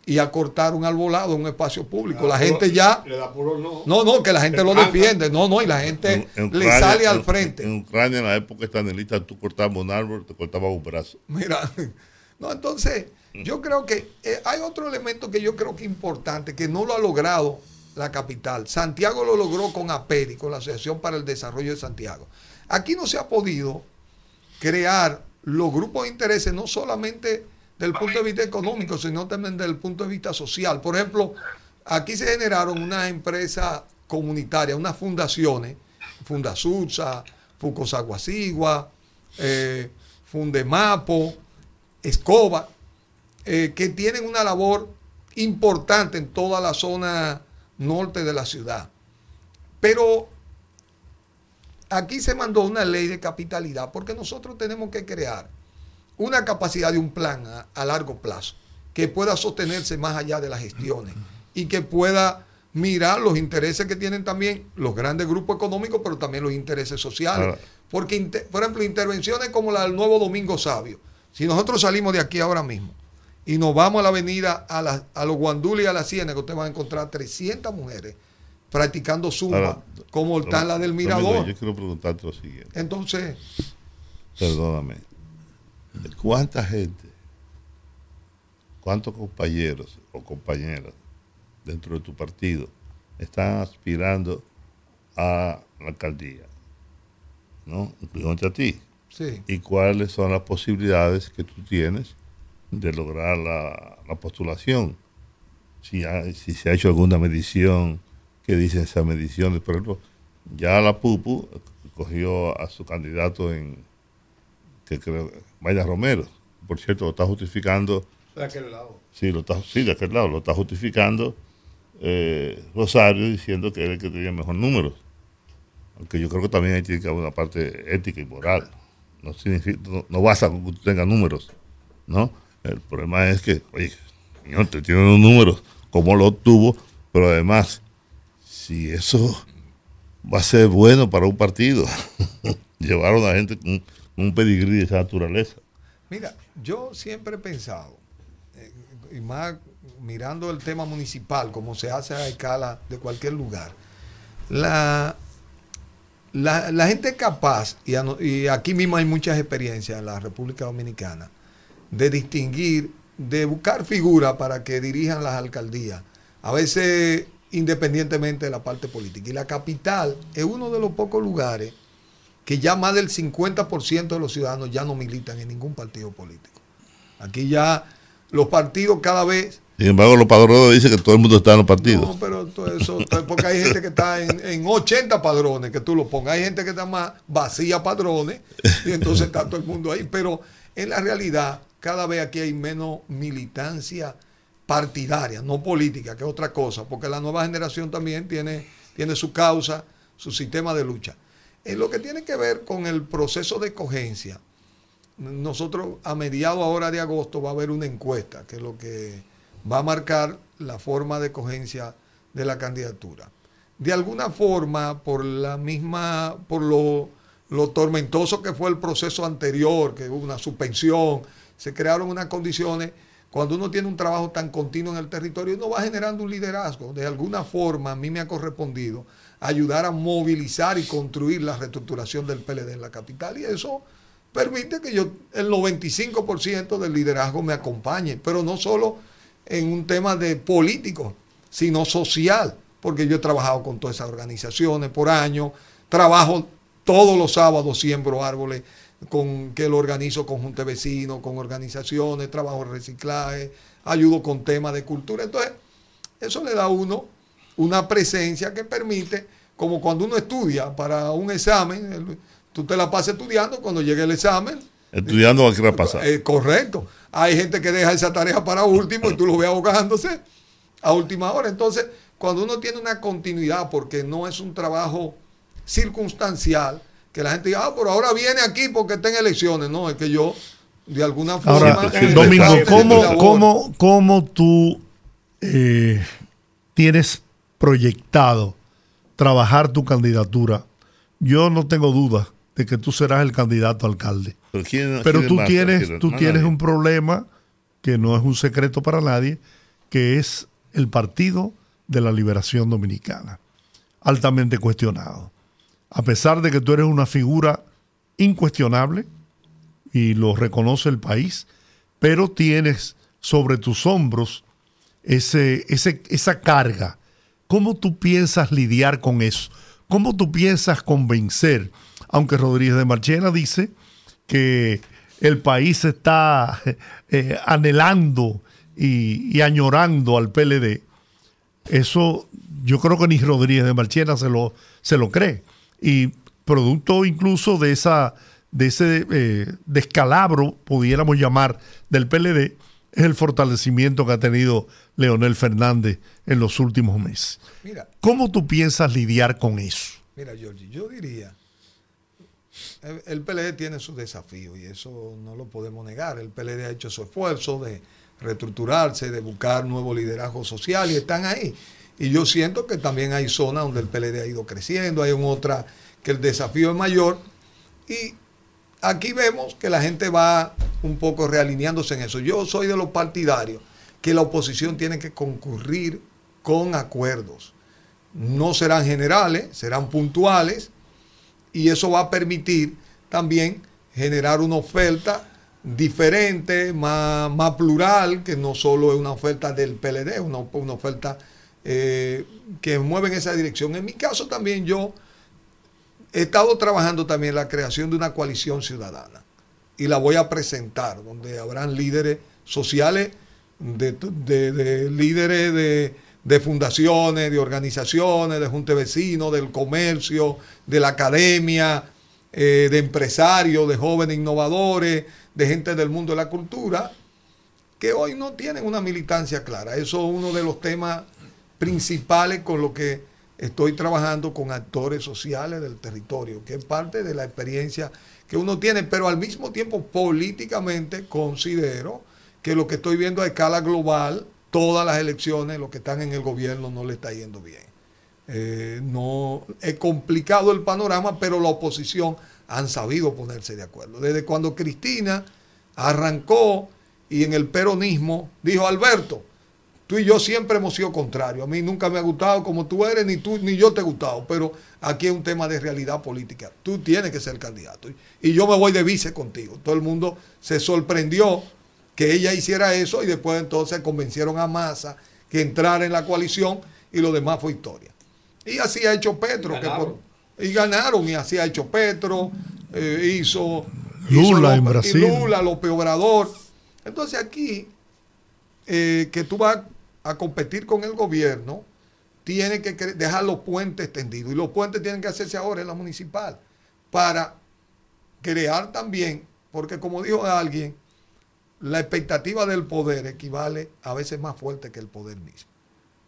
y a cortar un arbolado en un espacio público. La gente ya... Le da puro no. No, no, que la gente lo defiende. No, no, y la gente En- en le sale al en- frente. En, Ucrania, en la época estanelista, tú cortabas un árbol, te cortabas un brazo. Mira, [LAUGHS] no, entonces, yo creo que eh, hay otro elemento que yo creo que es importante, que no lo ha logrado la capital. Santiago lo logró con APEDI, con la Asociación para el Desarrollo de Santiago. Aquí no se ha podido crear los grupos de intereses, no solamente del punto de vista económico, sino también del punto de vista social. Por ejemplo, aquí se generaron unas empresas comunitarias, unas fundaciones, Fundasursa, Fucosaguasigua, eh, Fundemapo, Escoba, eh, que tienen una labor importante en toda la zona norte de la ciudad. Pero aquí se mandó una ley de capitalidad porque nosotros tenemos que crear una capacidad de un plan a, a largo plazo que pueda sostenerse más allá de las gestiones y que pueda mirar los intereses que tienen también los grandes grupos económicos, pero también los intereses sociales. Porque, por ejemplo, intervenciones como la del nuevo Domingo Sabio. Si nosotros salimos de aquí ahora mismo y nos vamos a la avenida, a, la- a los guandules y a la ciénaga, usted va a encontrar 300 mujeres practicando zumba, como está la del Mirador. Yo quiero preguntarte lo siguiente. Entonces, Perdóname. ¿Cuánta gente, cuántos compañeros o compañeras dentro de tu partido están aspirando a la alcaldía? ¿No? Incluyéndote a ti. sí. ¿Y cuáles son las posibilidades que tú tienes de lograr la, la postulación? Si, ha- si se ha hecho alguna medición, ¿qué dice esa medición? Por ejemplo, ya la PUPU cogió a su candidato en, que creo, Mayra Romero. Por cierto, lo está justificando, De aquel lado. sí, lo está, sí, de aquel lado, lo está justificando eh, Rosario diciendo que era el que tenía mejor números. Aunque yo creo que también ahí tiene que haber una parte ética y moral. No, significa, no, no basta con que tú tengas números, ¿no? El problema es que, oye, señor, te tiene unos números, como lo obtuvo, pero además, si eso va a ser bueno para un partido, [LAUGHS] llevar a una gente con un pedigrí de esa naturaleza. Mira, yo siempre he pensado, eh, y más mirando el tema municipal, como se hace a escala de cualquier lugar, la, la, la gente capaz, y, y aquí mismo hay muchas experiencias en la República Dominicana, de distinguir, de buscar figuras para que dirijan las alcaldías, a veces independientemente de la parte política. Y la capital es uno de los pocos lugares que ya más del 50% de los ciudadanos ya no militan en ningún partido político. Aquí ya los partidos cada vez... Sin embargo, los padrones dicen que todo el mundo está en los partidos. No, pero todo eso, porque hay gente que está en, en 80 padrones, que tú lo pongas. Hay gente que está más vacía padrones, y entonces está todo el mundo ahí. Pero en la realidad, cada vez aquí hay menos militancia partidaria, no política, que es otra cosa, porque la nueva generación también tiene, tiene su causa, su sistema de lucha. En lo que tiene que ver con el proceso de cogencia, nosotros a mediados ahora de agosto va a haber una encuesta, que es lo que va a marcar la forma de cogencia de la candidatura. De alguna forma, por la misma, por lo, lo tormentoso que fue el proceso anterior, que hubo una suspensión, se crearon unas condiciones. Cuando uno tiene un trabajo tan continuo en el territorio, uno va generando un liderazgo. De alguna forma, a mí me ha correspondido ayudar a movilizar y construir la reestructuración del PLD en la capital. Y eso permite que yo, el 95% del liderazgo me acompañe, pero no solo en un tema de político, sino social, porque yo he trabajado con todas esas organizaciones por años, trabajo todos los sábados, siembro árboles con que lo organizo con junta de con organizaciones, trabajo en reciclaje, ayudo con temas de cultura. Entonces, eso le da a uno una presencia que permite, como cuando uno estudia para un examen, tú te la pasas estudiando, cuando llegue el examen, Estudiando va a querer pasar. eh, correcto. Hay gente que deja esa tarea para último y tú lo ves ahogándose a última hora. Entonces, cuando uno tiene una continuidad, porque no es un trabajo circunstancial, que la gente diga, ah, pero ahora viene aquí porque está en elecciones. No, es que yo, de alguna forma. Ahora, Domingo, ¿cómo, cómo, cómo tú eh, tienes proyectado trabajar tu candidatura? Yo no tengo duda de que tú serás el candidato a alcalde. Pero, ¿quién- Pero quién tú más? tienes, tú tienes nadie. un problema que no es un secreto para nadie, que es el Partido de la Liberación Dominicana, altamente cuestionado. A pesar de que tú eres una figura incuestionable y lo reconoce el país, pero tienes sobre tus hombros ese, ese, esa carga. ¿Cómo tú piensas lidiar con eso? ¿Cómo tú piensas convencer? Aunque Rodríguez de Marchena dice que el país está [LAUGHS] eh, anhelando y, añorando al PLD, eso yo creo que ni Rodríguez de Marchena se lo, se lo cree. Y producto incluso de esa, de ese eh, descalabro, pudiéramos llamar, del PLD, es el fortalecimiento que ha tenido Leonel Fernández en los últimos meses. Mira, ¿Cómo tú piensas lidiar con eso? mira, Georgie, yo diría, el, el PLD tiene sus desafíos y eso no lo podemos negar. El PLD ha hecho su esfuerzo de reestructurarse, de buscar nuevo liderazgo social y están ahí. Y yo siento que también hay zonas donde el PLD ha ido creciendo, hay en otra que el desafío es mayor. Y aquí vemos que la gente va un poco realineándose en eso. Yo soy de los partidarios que la oposición tiene que concurrir con acuerdos. No serán generales, serán puntuales y eso va a permitir también generar una oferta diferente, más, plural, que no solo es una oferta del PLD, una, una oferta eh, que mueve en esa dirección. En mi caso también yo he estado trabajando también la creación de una coalición ciudadana y la voy a presentar, donde habrán líderes sociales, de, de- de líderes de, fundaciones, de organizaciones, de junta de vecinos, del comercio, de la academia, eh, de empresarios, de jóvenes innovadores, de gente del mundo de la cultura, que hoy no tienen una militancia clara. Eso es uno de los temas principales con los que estoy trabajando con actores sociales del territorio, que es parte de la experiencia que uno tiene, pero al mismo tiempo políticamente considero que lo que estoy viendo a escala global, todas las elecciones, los que están en el gobierno no le está yendo bien. Eh, no es complicado el panorama, pero la oposición han sabido ponerse de acuerdo. Desde cuando Cristina arrancó y en el peronismo dijo Alberto, tú y yo siempre hemos sido contrarios. A mí nunca me ha gustado como tú eres, ni tú ni yo te he gustado, pero aquí es un tema de realidad política. Tú tienes que ser candidato. Y yo me voy de vice contigo. Todo el mundo se sorprendió que ella hiciera eso y después entonces convencieron a Massa que entrara en la coalición y lo demás fue historia. Y así ha hecho Petro. Que por- y ganaron, y así ha hecho Petro, eh, hizo, hizo Lula en López- Brasil. y Lula, López Obrador. Entonces aquí, eh, que tú vas a competir con el gobierno, tiene que dejar los puentes tendidos. Y los puentes tienen que hacerse ahora en la municipal para crear también, porque como dijo alguien, la expectativa del poder equivale a veces más fuerte que el poder mismo.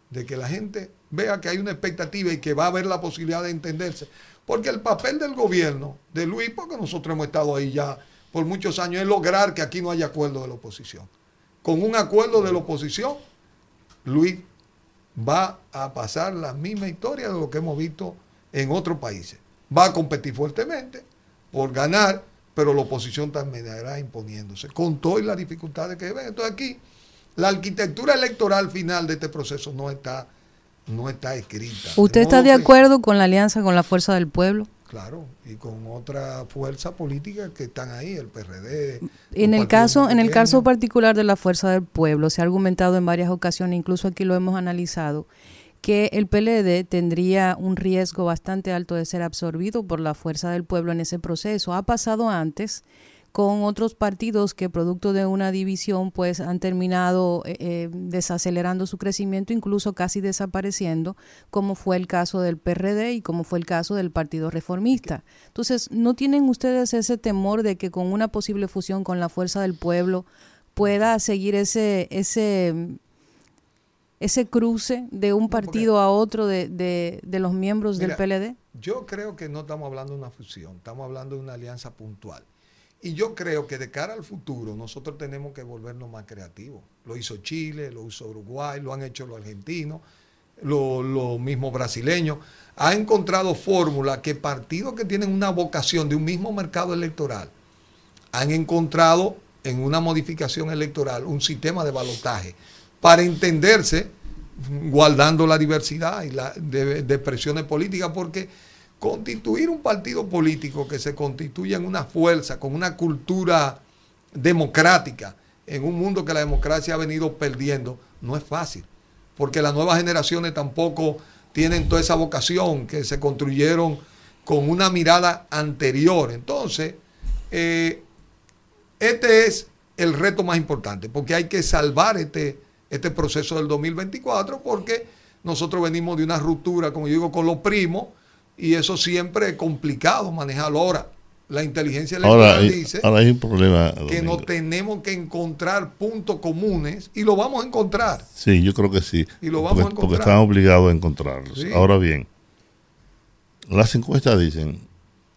De que la gente vea que hay una expectativa y que va a haber la posibilidad de entenderse. Porque el papel del gobierno, de Luis, porque nosotros hemos estado ahí ya por muchos años, es lograr que aquí no haya acuerdo de la oposición. Con un acuerdo de la oposición, Luis va a pasar la misma historia de lo que hemos visto en otros países. Va a competir fuertemente por ganar, pero la oposición también irá imponiéndose, con todas las dificultades que ven. Entonces aquí, la arquitectura electoral final de este proceso no está, no está escrita. ¿Usted está de acuerdo con la alianza con la Fuerza del Pueblo? Claro, y con otra fuerza política que están ahí, el PRD. En el caso, en el caso particular de la Fuerza del Pueblo, se ha argumentado en varias ocasiones, incluso aquí lo hemos analizado, que el PLD tendría un riesgo bastante alto de ser absorbido por la Fuerza del Pueblo en ese proceso. Ha pasado antes con otros partidos que producto de una división pues han terminado eh, eh, desacelerando su crecimiento, incluso casi desapareciendo, como fue el caso del PRD y como fue el caso del Partido Reformista. Entonces, ¿no tienen ustedes ese temor de que con una posible fusión con la Fuerza del Pueblo pueda seguir ese ese ese cruce de un partido a otro de, de, de los miembros Mira, del PLD? Yo creo que no estamos hablando de una fusión, estamos hablando de una alianza puntual. Y yo creo que de cara al futuro nosotros tenemos que volvernos más creativos. Lo hizo Chile, lo hizo Uruguay, lo han hecho los argentinos, los lo mismos brasileños. Ha encontrado fórmulas que partidos que tienen una vocación de un mismo mercado electoral han encontrado en una modificación electoral un sistema de balotaje para entenderse guardando la diversidad y la de, de expresiones políticas, porque constituir un partido político que se constituya en una fuerza, con una cultura democrática, en un mundo que la democracia ha venido perdiendo, no es fácil, porque las nuevas generaciones tampoco tienen toda esa vocación que se construyeron con una mirada anterior. Entonces, eh, este es el reto más importante, porque hay que salvar este, este proceso del 2024, porque nosotros venimos de una ruptura, como yo digo, con los primos, y eso siempre es complicado manejarlo. Ahora, La inteligencia Ahora, hay, dice ahora hay un problema. que no tenemos que encontrar puntos comunes y lo vamos a encontrar. Sí, yo creo que sí. Y lo vamos a porque, porque encontrar. están obligados a encontrarlos. Sí. Ahora bien, las encuestas dicen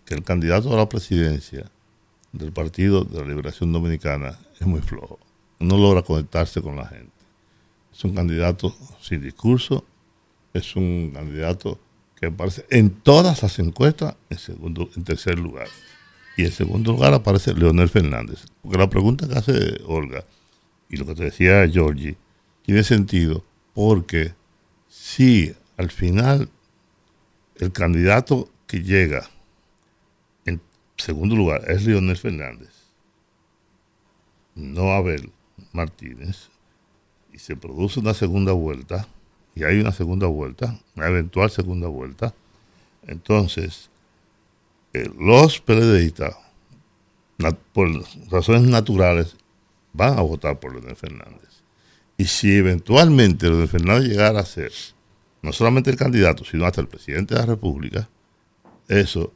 que el candidato a la presidencia del Partido de la Liberación Dominicana es muy flojo. No logra conectarse con la gente. Es un candidato sin discurso. Es un candidato que aparece en todas las encuestas en segundo, en tercer lugar. Y en segundo lugar aparece Leonel Fernández. Porque la pregunta que hace Olga y lo que te decía Georgie tiene sentido porque si al final el candidato que llega en segundo lugar es Leonel Fernández, no Abel Martínez, y se produce una segunda vuelta, y hay una segunda vuelta, una eventual segunda vuelta, entonces eh, los PLDistas, por razones naturales, van a votar por Leonel Fernández. Y si eventualmente Leonel Fernández llegara a ser no solamente el candidato, sino hasta el presidente de la República, eso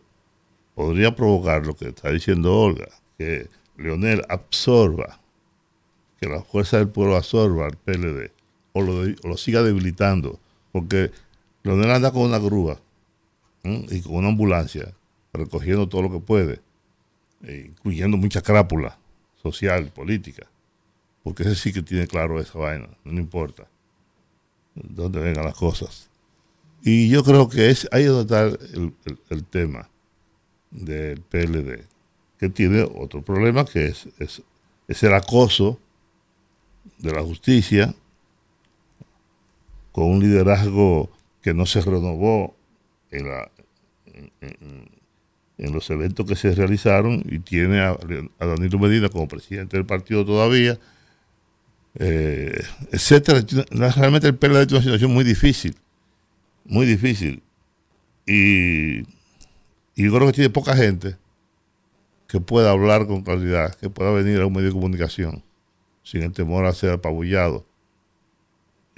podría provocar lo que está diciendo Olga, que Leonel absorba, que la fuerza del pueblo absorba al PLD, o lo, o lo siga debilitando, porque Leonel anda con una grúa y con una ambulancia, recogiendo todo lo que puede, eh, incluyendo mucha crápula social, política, porque ese sí que tiene claro esa vaina, no importa dónde vengan las cosas. Y yo creo que es ahí donde está el, el- el tema del PLD, que tiene otro problema que es, es, es el acoso de la justicia con un liderazgo que no se renovó en, los eventos que se realizaron y tiene a, Danilo Medina como presidente del partido todavía, eh, etcétera. Realmente el PLD tiene una situación muy difícil, muy difícil. Y, y yo creo que tiene poca gente que pueda hablar con claridad, que pueda venir a un medio de comunicación sin el temor a ser apabullado.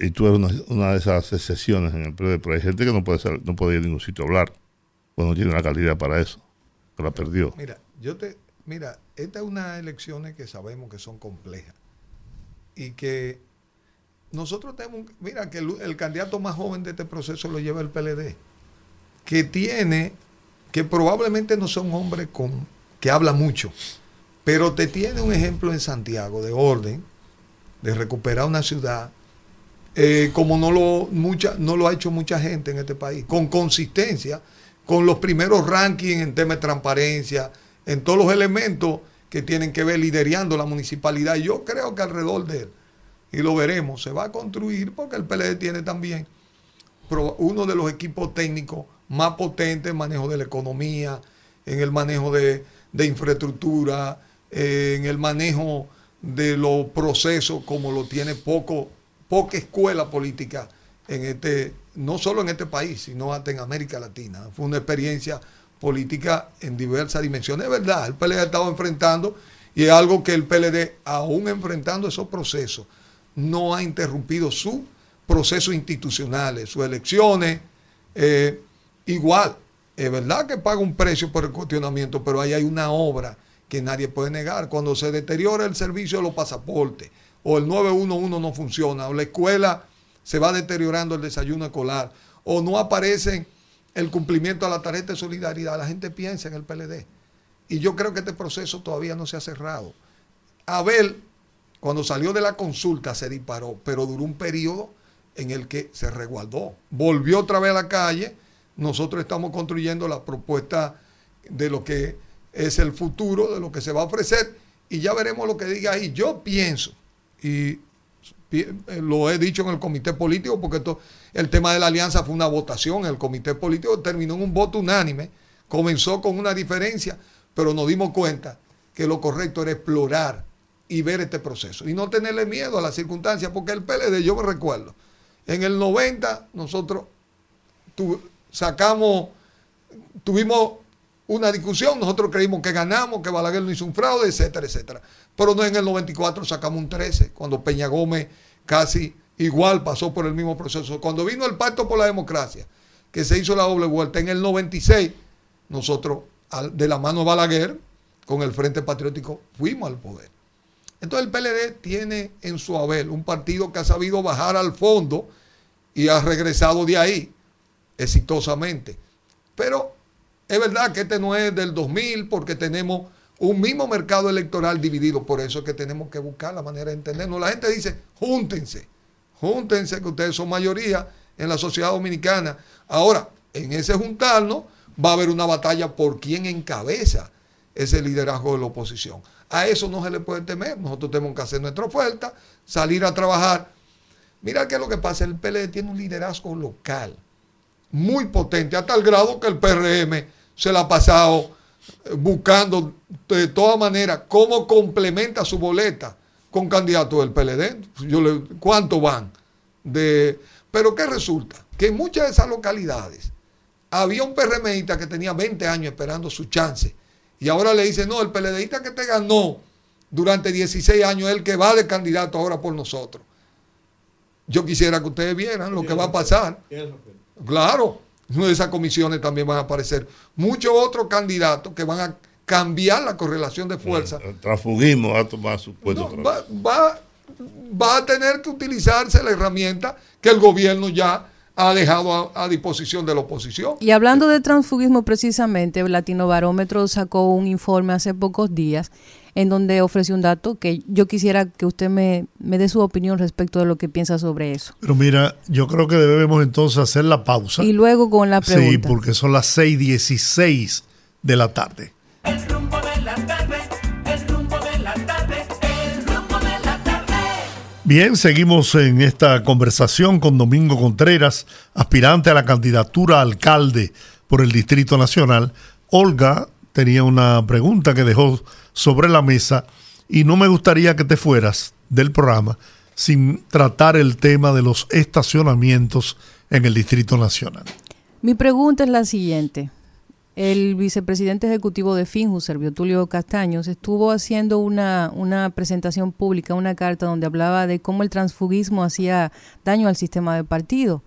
Y eres una, una de esas excepciones en el PLD, pero hay gente que no puede, ser- no puede ir a ningún sitio a hablar, cuando no tiene la calidad para eso, que la perdió. Mira, yo te, mira, estas es unas elecciones que sabemos que son complejas y que nosotros tenemos, mira, que el, el candidato más joven de este proceso lo lleva el PLD, que tiene, que probablemente no sea un hombre con, que habla mucho, pero te tiene un ejemplo en Santiago de orden, de recuperar una ciudad, eh, como no lo, mucha, no lo ha hecho mucha gente en este país, con consistencia, con los primeros rankings en temas de transparencia, en todos los elementos que tienen que ver liderando la municipalidad. Yo creo que alrededor de él, y lo veremos, se va a construir porque el PLD tiene también uno de los equipos técnicos más potentes en manejo de la economía, en el manejo de, de infraestructura, eh, en el manejo de los procesos como lo tiene poco, poca escuela política en este, no solo en este país, sino hasta en América Latina. Fue una experiencia política en diversas dimensiones. Es verdad, el PLD estaba enfrentando y es algo que el PLD, aún enfrentando esos procesos, no ha interrumpido su procesos institucionales, sus elecciones. eh, igual, es verdad que paga un precio por el cuestionamiento, pero ahí hay una obra que nadie puede negar. Cuando se deteriora el servicio de los pasaportes, o el 911 no funciona, o la escuela se va deteriorando el desayuno escolar, o no aparece el cumplimiento a la tarjeta de solidaridad, la gente piensa en el PLD. Y yo creo que este proceso todavía no se ha cerrado. Abel, cuando salió de la consulta, se disparó, pero duró un periodo en el que se resguardó. Volvió otra vez a la calle. Nosotros estamos construyendo la propuesta de lo que es el futuro, de lo que se va a ofrecer, y ya veremos lo que diga ahí. Yo pienso, y eh, lo he dicho en el comité político, porque esto, el tema de la alianza fue una votación, el comité político terminó en un voto unánime, comenzó con una diferencia, pero nos dimos cuenta que lo correcto era explorar y ver este proceso y no tenerle miedo a las circunstancias, porque el PLD, yo me recuerdo, en el 90 nosotros sacamos, tuvimos una discusión, nosotros creímos que ganamos, que Balaguer no hizo un fraude, etcétera, etcétera. Pero no en el 94 sacamos un 13, cuando Peña Gómez casi igual pasó por el mismo proceso. Cuando vino el Pacto por la Democracia, que se hizo la doble vuelta, en el 96 nosotros de la mano de Balaguer, con el Frente Patriótico, fuimos al poder. Entonces el PLD tiene en su haber un partido que ha sabido bajar al fondo y ha regresado de ahí exitosamente. Pero es verdad que este no es del 2000 porque tenemos un mismo mercado electoral dividido. Por eso es que tenemos que buscar la manera de entendernos. La gente dice, júntense, júntense que ustedes son mayoría en la sociedad dominicana. Ahora, en ese juntarnos va a haber una batalla por quién encabeza ese liderazgo de la oposición. A eso no se le puede temer. Nosotros tenemos que hacer nuestra oferta, salir a trabajar. Mira qué es lo que pasa. El PLD tiene un liderazgo local muy potente, a tal grado que el PRM se la ha pasado buscando de todas maneras cómo complementa su boleta con candidatos del PLD. Yo le, ¿Cuánto van? De, pero ¿qué resulta? Que en muchas de esas localidades había un PRMista que tenía 20 años esperando su chance y ahora le dice, no, el PLDista que te ganó durante 16 años es el que va de candidato ahora por nosotros. Yo quisiera que ustedes vieran lo que va a pasar. Claro, en esas comisiones también van a aparecer muchos otros candidatos que van a cambiar la correlación de fuerza. El transfugismo va a tomar su puesto. No, va, va- va a tener que utilizarse la herramienta que el gobierno ya ha dejado a, a disposición de la oposición. Y hablando de transfugismo precisamente, Latino Barómetro sacó un informe hace pocos días en donde ofreció un dato que yo quisiera que usted me, me dé su opinión respecto de lo que piensa sobre eso. Pero mira, yo creo que debemos entonces hacer la pausa. Y luego con la Sí, pregunta. porque son las 6:16 de la tarde. El rumbo de la tarde, el rumbo de la tarde, el rumbo de la tarde. Bien, seguimos en esta conversación con Domingo Contreras, aspirante a la candidatura a alcalde por el Distrito Nacional. Olga tenía una pregunta que dejó sobre la mesa y no me gustaría que te fueras del programa sin tratar el tema de los estacionamientos en el Distrito Nacional. Mi pregunta es la siguiente. El vicepresidente ejecutivo de Finju, Servio Tulio Castaños, estuvo haciendo una, una presentación pública, una carta donde hablaba de cómo el transfugismo hacía daño al sistema de partido.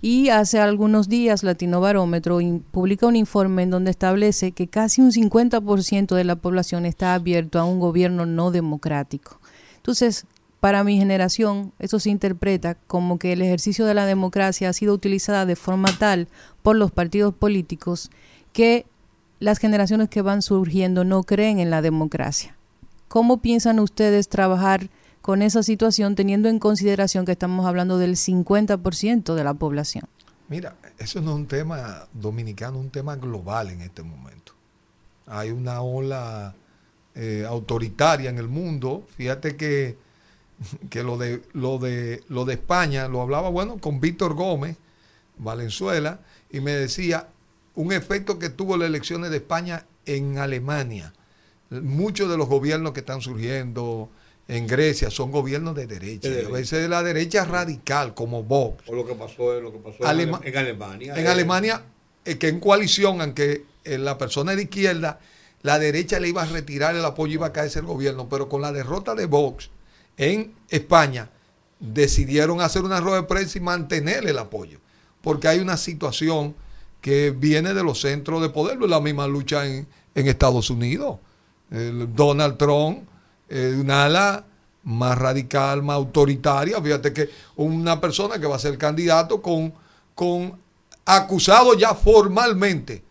Y hace algunos días Latino Barómetro publica un informe en donde establece que casi un 50% de la población está abierto a un gobierno no democrático. Entonces, para mi generación, eso se interpreta como que el ejercicio de la democracia ha sido utilizada de forma tal por los partidos políticos que las generaciones que van surgiendo no creen en la democracia. ¿Cómo piensan ustedes trabajar con esa situación teniendo en consideración que estamos hablando del 50% de la población? Mira, eso no es un tema dominicano, un tema global en este momento. Hay una ola eh, autoritaria en el mundo. Fíjate que, que lo, de, lo, de, lo de España lo hablaba, bueno, con Víctor Gómez, Valenzuela, y me decía un efecto que tuvo las elecciones de España en Alemania. Muchos de los gobiernos que están surgiendo en Grecia son gobiernos de derecha, De derecha. a veces de la derecha radical, como Vox. O lo que pasó, lo que pasó en Alema- Ale- en Alemania. En eh, Alemania, eh, que en coalición, aunque eh, la persona de izquierda, la derecha le iba a retirar el apoyo y iba a caerse el gobierno, pero con la derrota de Vox en España, decidieron hacer una rueda de prensa y mantener el apoyo, porque hay una situación que viene de los centros de poder, la misma lucha en, en Estados Unidos. El Donald Trump, eh, una ala más radical, más autoritaria. Fíjate que una persona que va a ser candidato con, con acusado ya formalmente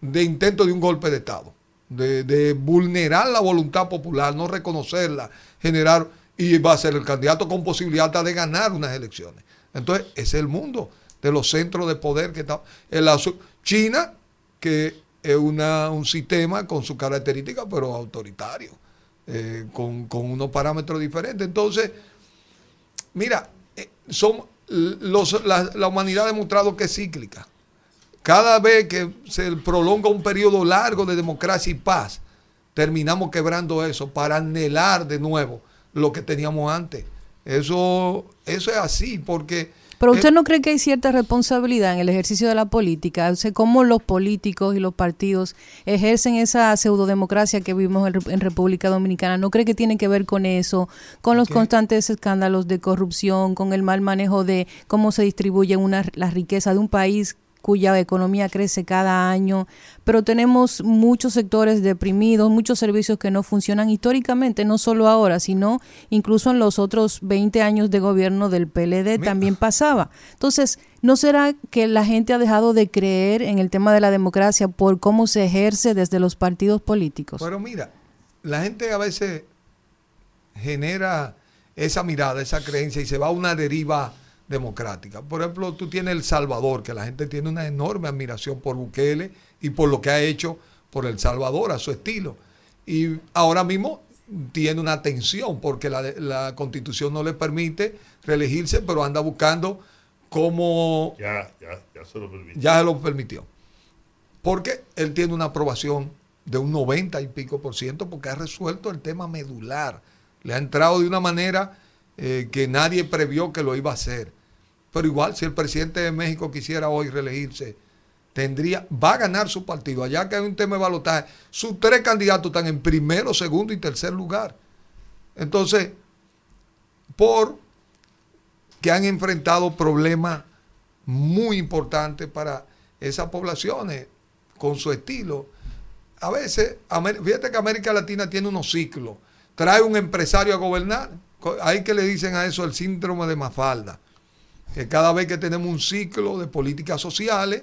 de intento de un golpe de Estado, de, de vulnerar la voluntad popular, no reconocerla, generar, y va a ser el candidato con posibilidad de ganar unas elecciones. Entonces, ese es el mundo de los centros de poder que está. En la su- China, que es una, un sistema con sus características, pero autoritario, eh, con, con unos parámetros diferentes. Entonces, mira, eh, son los, la, la humanidad ha demostrado que es cíclica. Cada vez que se prolonga un periodo largo de democracia y paz, terminamos quebrando eso para anhelar de nuevo lo que teníamos antes. Eso, eso es así, porque Pero eh, usted no cree que hay cierta responsabilidad en el ejercicio de la política, o sea, cómo los políticos y los partidos ejercen esa pseudodemocracia que vimos en, Rep- en República Dominicana, ¿no cree que tiene que ver con eso, con los ¿Qué? constantes escándalos de corrupción, con el mal manejo de cómo se distribuye una, la riqueza de un país cuya economía crece cada año, pero tenemos muchos sectores deprimidos, muchos servicios que no funcionan históricamente, no solo ahora, sino incluso en los otros 20 años de gobierno del PLD también pasaba. Entonces, ¿no será que la gente ha dejado de creer en el tema de la democracia por cómo se ejerce desde los partidos políticos? Pero mira, la gente a veces genera esa mirada, esa creencia y se va a una deriva democrática. Por ejemplo, tú tienes El Salvador, que la gente tiene una enorme admiración por Bukele y por lo que ha hecho por El Salvador a su estilo. Y ahora mismo tiene una tensión porque la, la constitución no le permite reelegirse, pero anda buscando cómo Ya, ya, ya se lo permite. ya se lo permitió. Porque él tiene una aprobación de un 90 y pico por ciento porque ha resuelto el tema medular. Le ha entrado de una manera eh, que nadie previó que lo iba a hacer. Pero igual, si el presidente de México quisiera hoy reelegirse, tendría, va a ganar su partido. Allá que hay un tema de balotaje, sus tres candidatos están en primero, segundo y tercer lugar. Entonces, por que han enfrentado problemas muy importantes para esas poblaciones con su estilo. A veces, fíjate que América Latina tiene unos ciclos. Trae un empresario a gobernar. Hay que le dicen a eso el síndrome de Mafalda. Que cada vez que tenemos un ciclo de políticas sociales,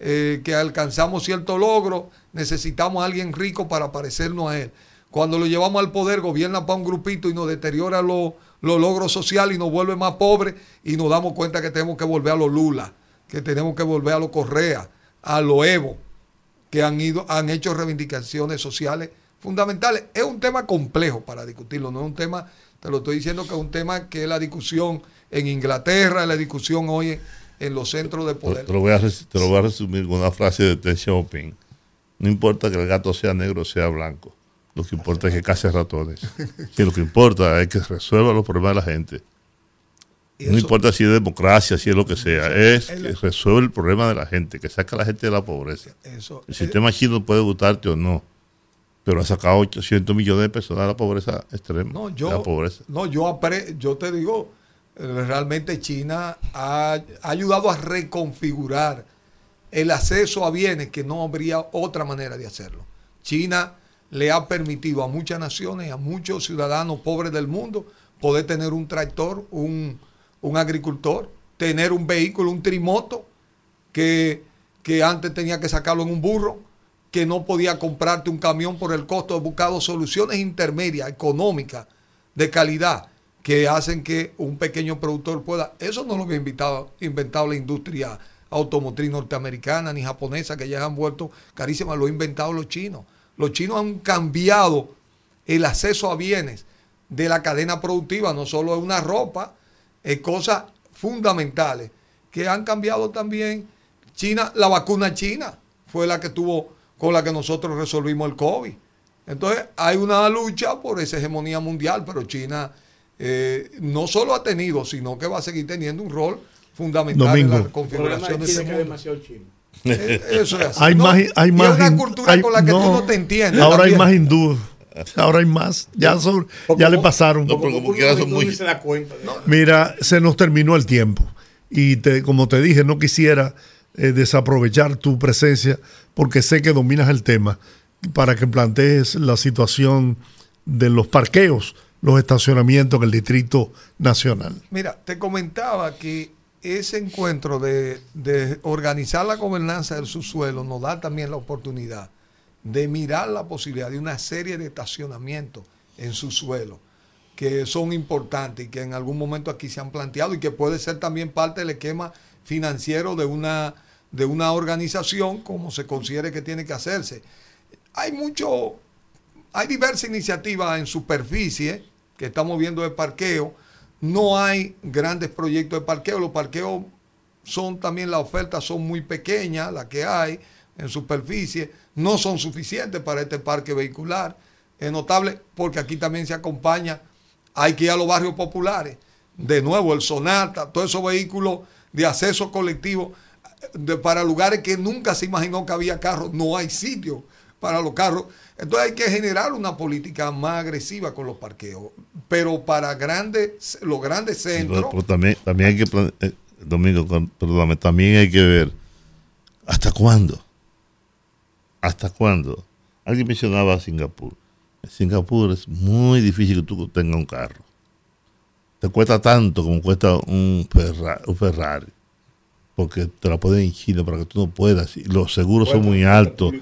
eh, que alcanzamos cierto logro, necesitamos a alguien rico para parecernos a él. Cuando lo llevamos al poder, gobierna para un grupito y nos deteriora los los logros sociales y nos vuelve más pobres y nos damos cuenta que tenemos que volver a los Lula, que tenemos que volver a los Correa, a los Evo, que han, ido, han hecho reivindicaciones sociales fundamentales. Es un tema complejo para discutirlo, no es un tema, te lo estoy diciendo que es un tema que es la discusión en Inglaterra, la discusión hoy en, los centros de poder. te lo voy a, res- te lo voy a resumir con una frase de Deng Xiaoping. No importa que el gato sea negro o sea blanco. Lo que importa es que case ratones. [LAUGHS] Que lo que importa es que resuelva los problemas de la gente. No importa si es democracia, si es lo que sea. Es que resuelve el problema de la gente, que saca a la gente de la pobreza. El sistema chino puede gustarte o no, pero ha sacado 800 millones de personas de la pobreza extrema. No, yo, la pobreza. no, yo, apre- yo te digo, eh, realmente China ha, ha ayudado a reconfigurar el acceso a bienes que no habría otra manera de hacerlo. China le ha permitido a muchas naciones, a muchos ciudadanos pobres del mundo, poder tener un tractor, un, un agricultor, tener un vehículo, un trimoto, que, que antes tenía que sacarlo en un burro, que no podía comprarte un camión por el costo. He buscado soluciones intermedias, económicas, de calidad, que hacen que un pequeño productor pueda. Eso no lo había inventado, inventado la industria automotriz norteamericana ni japonesa, que ya han vuelto carísimas, lo han inventado los chinos. Los chinos han cambiado el acceso a bienes de la cadena productiva, no solo es una ropa, es cosas fundamentales que han cambiado también. China, la vacuna china fue la que tuvo, con la que nosotros resolvimos el COVID. Entonces hay una lucha por esa hegemonía mundial, pero China eh, no solo ha tenido, sino que va a seguir teniendo un rol fundamental Domingo. en la configuración de de China ese es es mundo. demasiado chino. Eh, Eso es así. Hay ¿no? más, hay Y más es una cultura hay- con la que tú no te entiendes. Ahora hay más hindú. Ahora hay más. Ya, son- ya le pasaron. No, pero como quiera son muy- se da cuenta. de- Mira, se nos terminó el tiempo. Y te, como te dije, no quisiera eh, desaprovechar tu presencia porque sé que dominas el tema para que plantees la situación de los parqueos, los estacionamientos en el Distrito Nacional. Mira, te comentaba que ese encuentro de, organizar la gobernanza del subsuelo nos da también la oportunidad de mirar la posibilidad de una serie de estacionamientos en subsuelo que son importantes y que en algún momento aquí se han planteado y que puede ser también parte del esquema financiero de una, de una organización como se considere que tiene que hacerse. Hay mucho, hay diversas iniciativas en superficie que estamos viendo de parqueo. No hay grandes proyectos de parqueo. Los parqueos son también, las ofertas son muy pequeñas, las que hay en superficie. No son suficientes para este parque vehicular. Es notable porque aquí también se acompaña, hay que ir a los barrios populares. De nuevo, el Sonata, todos esos vehículos de acceso colectivo de- para lugares que nunca se imaginó que había carros. No hay sitio para los carros. Entonces hay que generar una política más agresiva con los parqueos. Pero para grandes, los grandes Sí, centros, pero, pero también, también hay que, eh, Domingo, perdóname, también hay que ver ¿Hasta cuándo? ¿Hasta cuándo? Alguien mencionaba a Singapur. En Singapur es muy difícil que tú tengas un carro. Te cuesta tanto como cuesta un Ferrari. Porque te la ponen en China para que tú no puedas. Y los seguros son muy altos.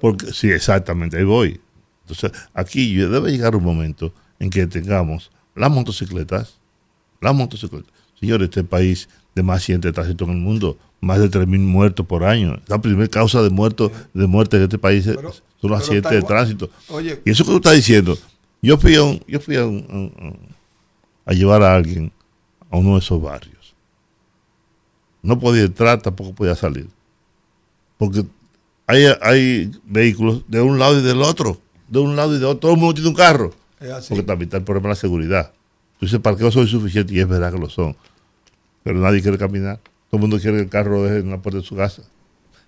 Porque, sí, exactamente, ahí voy. Entonces, aquí debe llegar un momento en que tengamos las motocicletas, las motocicletas. Señores, este país de más accidentes de tránsito en el mundo, más de 3.000 muertos por año. La primera causa de muerto, de muerte en este país Pero- son los accidentes de tránsito. Oye, Y eso que tú estás diciendo, yo fui a, un- yo fui a, un- a un- a llevar a alguien a uno de esos barrios. No podía entrar, tampoco podía salir. Porque hay, hay vehículos de un lado y del otro. De un lado y de otro. Todo el mundo tiene un carro. Porque también está el problema de la seguridad. Tú dices, parqueos son insuficientes y es verdad que lo son. Pero nadie quiere caminar. Todo el mundo quiere que el carro deje en la puerta de su casa.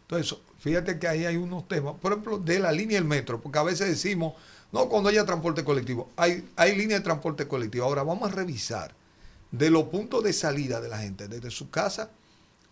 Entonces, fíjate que ahí hay unos temas, por ejemplo, de la línea del metro, porque a veces decimos, no, cuando haya transporte colectivo, hay, hay línea de transporte colectivo. Ahora vamos a revisar de los puntos de salida de la gente, desde su casa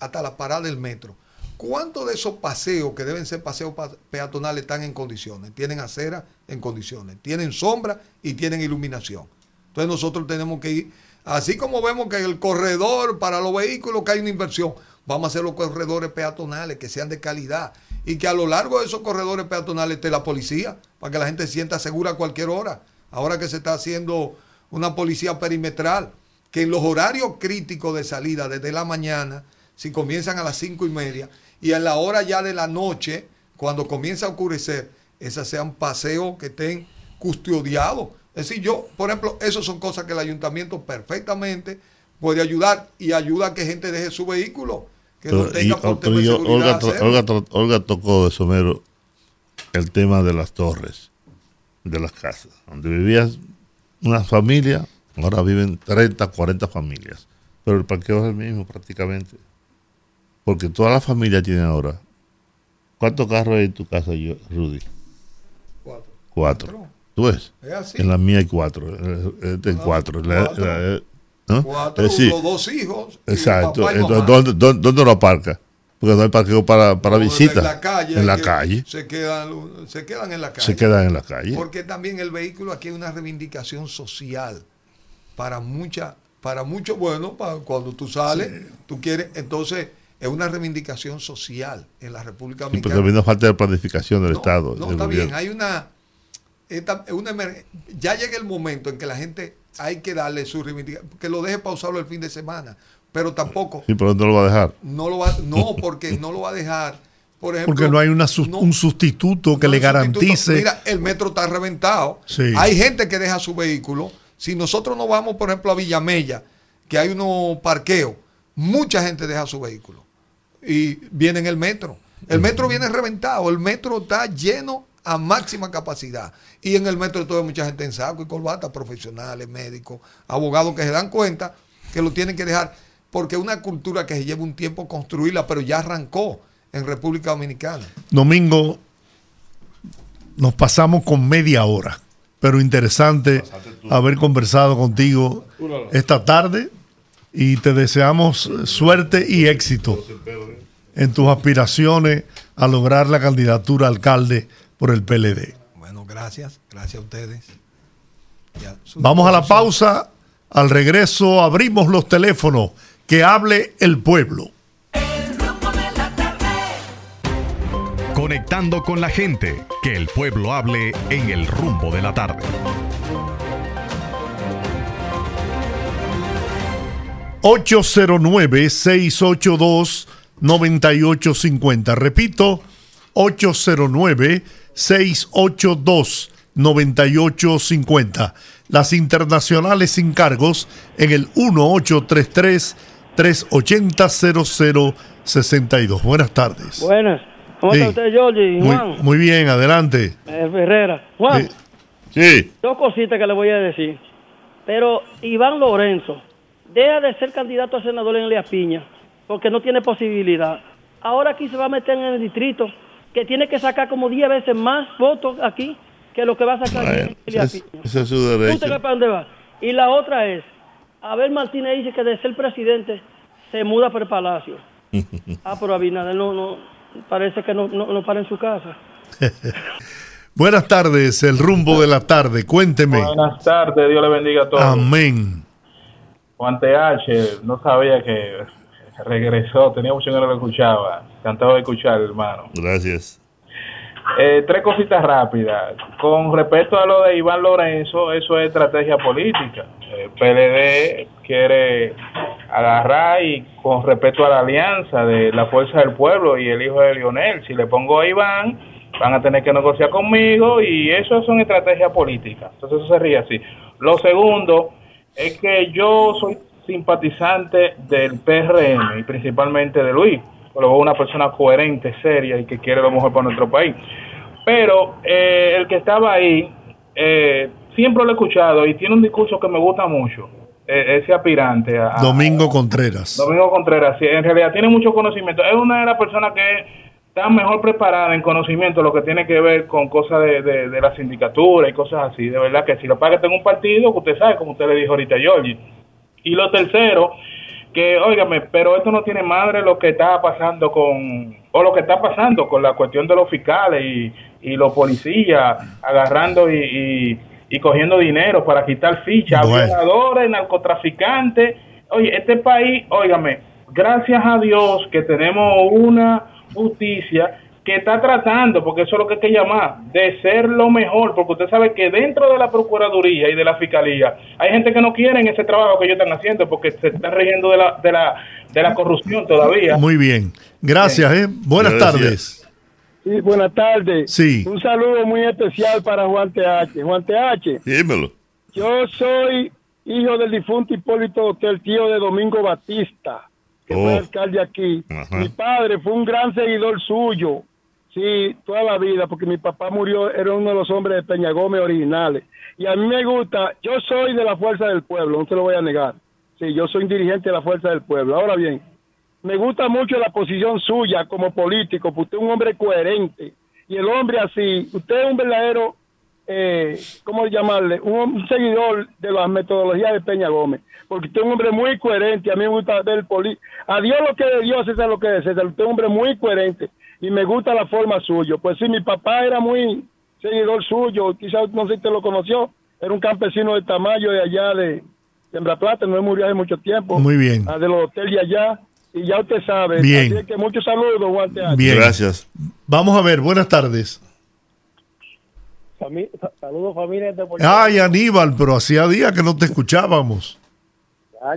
hasta la parada del metro. ¿Cuántos de esos paseos, que deben ser paseos pa- peatonales, están en condiciones? Tienen acera en condiciones, tienen sombra y tienen iluminación. Entonces nosotros tenemos que ir, así como vemos que el corredor para los vehículos que hay una inversión, vamos a hacer los corredores peatonales que sean de calidad y que a lo largo de esos corredores peatonales esté la policía para que la gente se sienta segura a cualquier hora. Ahora que se está haciendo una policía perimetral, que en los horarios críticos de salida desde la mañana, si comienzan a las cinco y media, y en la hora ya de la noche, cuando comienza a oscurecer, esas sean paseos que estén custodiados. Es decir, yo, por ejemplo, esas son cosas que el ayuntamiento perfectamente puede ayudar y ayuda a que gente deje su vehículo, que no Pero, y- tenga por pero tema de yo- seguridad Olga. Olga Olga tocó de somero el tema de las torres, de las casas, donde vivías una familia, ahora viven 30, 40 familias, pero el parqueo es el mismo prácticamente, porque todas las familias tienen ahora. ¿Cuántos carros hay en tu casa, yo, Rudy? Cuatro. Cuatro. ¿Tú ves? Es así. En la mía hay cuatro, este cuatro. La- cuatro. la- ¿no? Cuatro, Es decir, los dos hijos. Exacto. Entonces. ¿dónde, dónde, dónde lo aparca? Porque no hay parqueo para, para No, visita. En la calle. En la calle. Se quedan, se quedan en la calle. Se quedan en la calle. Porque también el vehículo aquí es una reivindicación social para mucha, para mucho, bueno, para cuando tú sales, tú quieres, entonces es una reivindicación social en la República Sí, Dominicana. también nos falta de planificación del No, Estado. No, del está gobierno. bien, hay una, esta- una emer- ya llega el momento en que la gente hay que darle su reivindicación, que lo deje pausarlo el fin de semana, pero tampoco Sí, pero ¿dónde lo va a dejar? no lo va, no, [LAUGHS] porque no lo va a dejar. Por ejemplo, Porque no hay una no- un sustituto que no le sustituto. garantice. Mira, el metro está reventado. Sí. Hay gente que deja su vehículo. Si nosotros nos vamos, por ejemplo, a Villamella, que hay unos parqueos, mucha gente deja su vehículo. Y viene en el metro. El metro viene reventado. El metro está lleno a máxima capacidad. Y en el metro todo hay mucha gente en saco y corbata, profesionales, médicos, abogados que se dan cuenta que lo tienen que dejar. Porque es una cultura que se lleva un tiempo construirla, pero ya arrancó en República Dominicana. Domingo, nos pasamos con media hora, pero interesante haber conversado contigo esta tarde y te deseamos suerte y éxito en tus aspiraciones a lograr la candidatura a alcalde por el PLD. Bueno, gracias. Gracias a ustedes. Ya, Vamos a la pausa. Al regreso abrimos los teléfonos. Que hable el pueblo. El rumbo de la tarde. Conectando con la gente, que el pueblo hable en el rumbo de la tarde. 809-682-9850. Repito, 809-682-9850. Las internacionales sin cargos en el 1833-380-0062. Buenas tardes. Buenas. ¿Cómo Sí. está usted? Muy, Juan, muy bien, adelante. eh, Herrera. Juan, Eh, Sí. dos cositas que le voy a decir. Pero Iván Lorenzo, deja de ser candidato a senador en Elías Piña, porque no tiene posibilidad. Ahora aquí se va a meter en el distrito, que tiene que sacar como 10 veces más votos aquí que lo que va a sacar Bueno, en Elías ese, Piña. ese es su ¿Usted derecho. para dónde va? Y la otra es, Abel Martínez dice que de ser presidente se muda por el palacio. [LAUGHS] Ah, pero Abinader no, no, parece que no, no, no para en su casa. [LAUGHS] Buenas tardes, el rumbo de la tarde. Cuénteme. Buenas tardes, Dios le bendiga a todos. Amén. Juan TH, no sabía que regresó, tenía mucho que no lo escuchaba. Encantado de escuchar, hermano. Gracias. Eh, tres cositas rápidas. Con respecto a lo de Iván Lorenzo, eso es estrategia política. El PLD quiere agarrar y con respecto a la alianza de la Fuerza del Pueblo y el hijo de Lionel, si le pongo a Iván, van a tener que negociar conmigo y eso son estrategias políticas. Entonces eso sería así. Lo segundo es que yo soy simpatizante del PRM y principalmente de Luis, luego una persona coherente, seria y que quiere lo mejor para nuestro país. Pero eh, el que estaba ahí, eh, siempre lo he escuchado y tiene un discurso que me gusta mucho, eh, ese aspirante a, a- Domingo Contreras. Domingo Contreras, sí, en realidad tiene mucho conocimiento. Es una de las personas que está mejor preparada en conocimiento lo que tiene que ver con cosas de, de, de la sindicatura y cosas así. De verdad que si lo paga tengo un partido, usted sabe, como usted le dijo ahorita a Giorgi. Y lo tercero, que, óigame, pero esto no tiene madre lo que está pasando con, o lo que está pasando con la cuestión de los fiscales y, y los policías agarrando y, y, y cogiendo dinero para quitar fichas, Bueno. violadores, narcotraficantes. Oye, este país, óigame, gracias a Dios que tenemos una justicia que está tratando, porque eso es lo que hay que llamar, de ser lo mejor, porque usted sabe que dentro de la Procuraduría y de la Fiscalía hay gente que no quiere ese trabajo que ellos están haciendo porque se están rigiendo de la, de la, de la corrupción todavía. Muy bien. Gracias, ¿eh? Buenas Gracias. tardes. Sí, buenas tardes. Sí. Un saludo muy especial para Juan TH. Juan TH, Dímelo. yo soy hijo del difunto Hipólito Hotel, tío de Domingo Batista, que fue Oh. alcalde aquí. Ajá. Mi padre fue un gran seguidor suyo, sí, toda la vida, porque mi papá murió, era uno de los hombres de Peña Gómez originales. Y a mí me gusta, yo soy de la Fuerza del Pueblo, no te lo voy a negar. Sí, yo soy un dirigente de la Fuerza del Pueblo. Ahora bien, me gusta mucho la posición suya como político, porque usted es un hombre coherente. Y el hombre así, usted es un verdadero, eh, ¿cómo llamarle? Un, un seguidor de las metodologías de Peña Gómez. Porque usted es un hombre muy coherente. A mí me gusta ver poli A Dios lo que de Dios, César lo que de César. Usted es un hombre muy coherente. Y me gusta la forma suyo. Pues sí, mi papá era muy seguidor suyo. Quizás no sé si usted lo conoció. Era un campesino de Tamayo de allá de Sembra Plata. No murió hace mucho tiempo. Muy bien. Ah, de los hoteles de allá. Y ya usted sabe. Bien. Así que muchos saludos, Juan. Bien. Gracias. Vamos a ver, buenas tardes. Fami- Saludos, familia de Puerto Ay, Aníbal, pero hacía días que no te escuchábamos.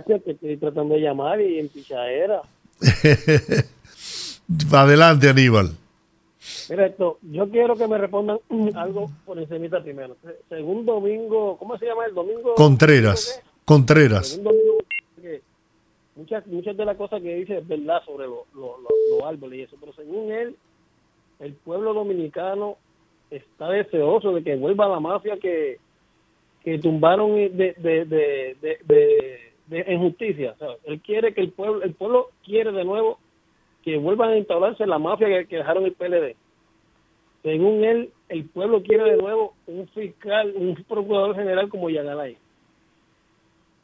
Rico, que estoy tratando de llamar y en pichadera. [LAUGHS] Adelante, Aníbal. Mira esto, yo quiero que me respondan [CLEARS THROAT] algo por encimita primero. Se- Según Domingo, ¿cómo se llama el Domingo? Contreras. Contreras. Según Domingo, que muchas, muchas de las cosas que dice es verdad sobre lo- lo- lo- los árboles y eso, pero según él, el pueblo dominicano está deseoso de que vuelva la mafia que, que tumbaron de, de, de, de, en justicia. Él quiere que el pueblo, el pueblo quiere de nuevo que vuelvan a instaurarse la mafia que, que dejaron el PLD. Según él, el pueblo quiere de nuevo un fiscal, un procurador general como Yagalay.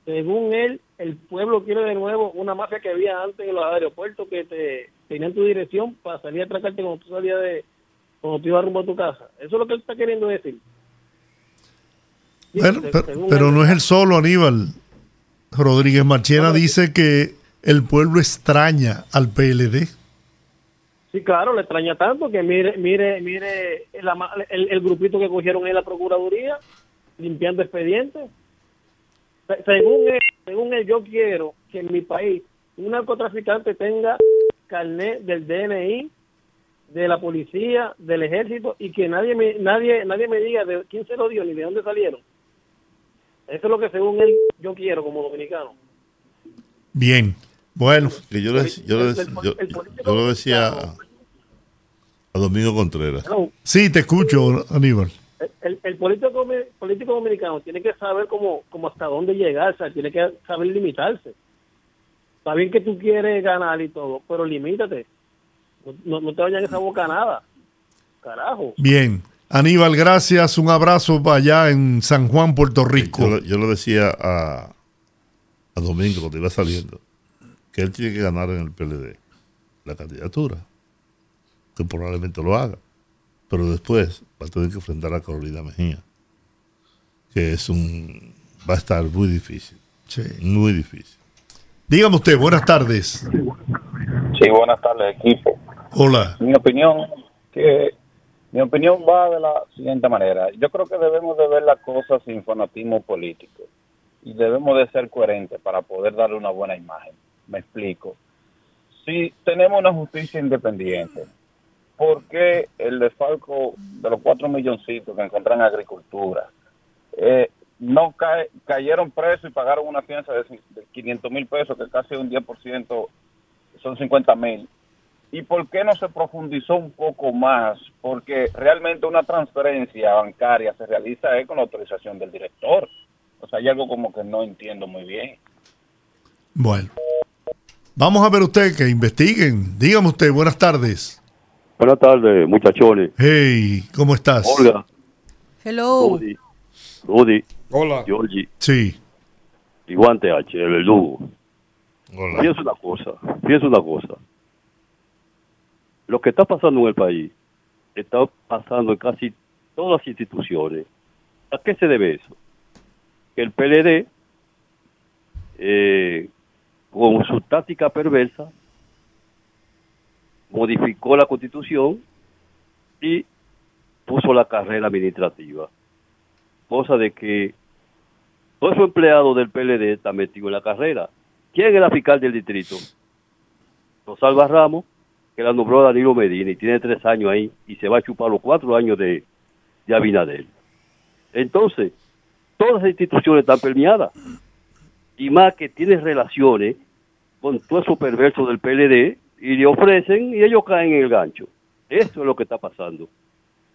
Según él, el pueblo quiere de nuevo una mafia que había antes en los aeropuertos que te tenían tu dirección para salir a atracarte cuando tú salías de cuando tú ibas rumbo a tu casa. Eso es lo que él está queriendo decir. Bueno, pero, no es el solo, Aníbal. Rodríguez Marchena dice que el pueblo extraña al PLD. Sí, claro, le extraña tanto que mire, mire, mire el, el, el grupito que cogieron en la Procuraduría, limpiando expedientes. Se- Según él, según él, yo quiero que en mi país un narcotraficante tenga carnet del DNI, de la policía, del ejército y que nadie me, nadie, nadie me diga de quién se lo dio ni de dónde salieron. Eso es lo que según él yo quiero como dominicano. Bien. Bueno, Que yo, le- yo, le- yo- yo lo decía a, a Domingo Contreras. No, sí, te escucho, Aníbal. el, el- el político, político dominicano tiene que saber cómo, cómo hasta dónde llegar, o sea, tiene que saber limitarse. Está bien que tú quieres ganar y todo, pero limítate. No, no, te vayan esa boca a nada. Carajo. Bien. Aníbal, gracias. Un abrazo allá en San Juan, Puerto Rico. Yo, lo- yo lo decía a, a Domingo cuando iba saliendo, que él tiene que ganar en el PLD la candidatura. que probablemente lo haga. Pero después va a tener que enfrentar a Carolina Mejía, que es un. va a estar muy difícil. Muy difícil. Dígame usted, buenas tardes. Sí, buenas tardes, equipo. Hola. Mi opinión, que mi opinión va de la siguiente manera. Yo creo que debemos de ver las cosas sin fanatismo político y debemos de ser coherentes para poder darle una buena imagen. Me explico. Si tenemos una justicia independiente, ¿por qué el desfalco de los cuatro milloncitos que encuentran en agricultura eh, no cae, cayeron presos y pagaron una fianza de, de 500 mil pesos, que casi un 10% son 50 mil? ¿Y por qué no se profundizó un poco más? Porque realmente una transferencia bancaria se realiza eh, con la autorización del director. O sea, hay algo como que no entiendo muy bien. Bueno. Vamos a ver usted que investiguen. Dígame usted, buenas tardes. Buenas tardes, muchachones. Hey, ¿cómo estás? Olga, Hello. Rudy, Rudy, Hola. Georgie Sí. y Guante H, el verdugo. Piensa una cosa, piensa una cosa. Lo que está pasando en el país está pasando en casi todas las instituciones. ¿A qué se debe eso? Que el PLD, eh, con su táctica perversa, modificó la constitución y puso la carrera administrativa. Cosa de que todos esos empleados del PLD están metidos en la carrera. ¿Quién es la fiscal del distrito? Rosalba Ramos, que la nombró Danilo Medina y tiene tres años ahí y se va a chupar los cuatro años de, de Abinadel. Entonces, todas las instituciones están permeadas. Y más que tiene relaciones con todo esos perversos del PLD y le ofrecen y ellos caen en el gancho. Eso es lo que está pasando.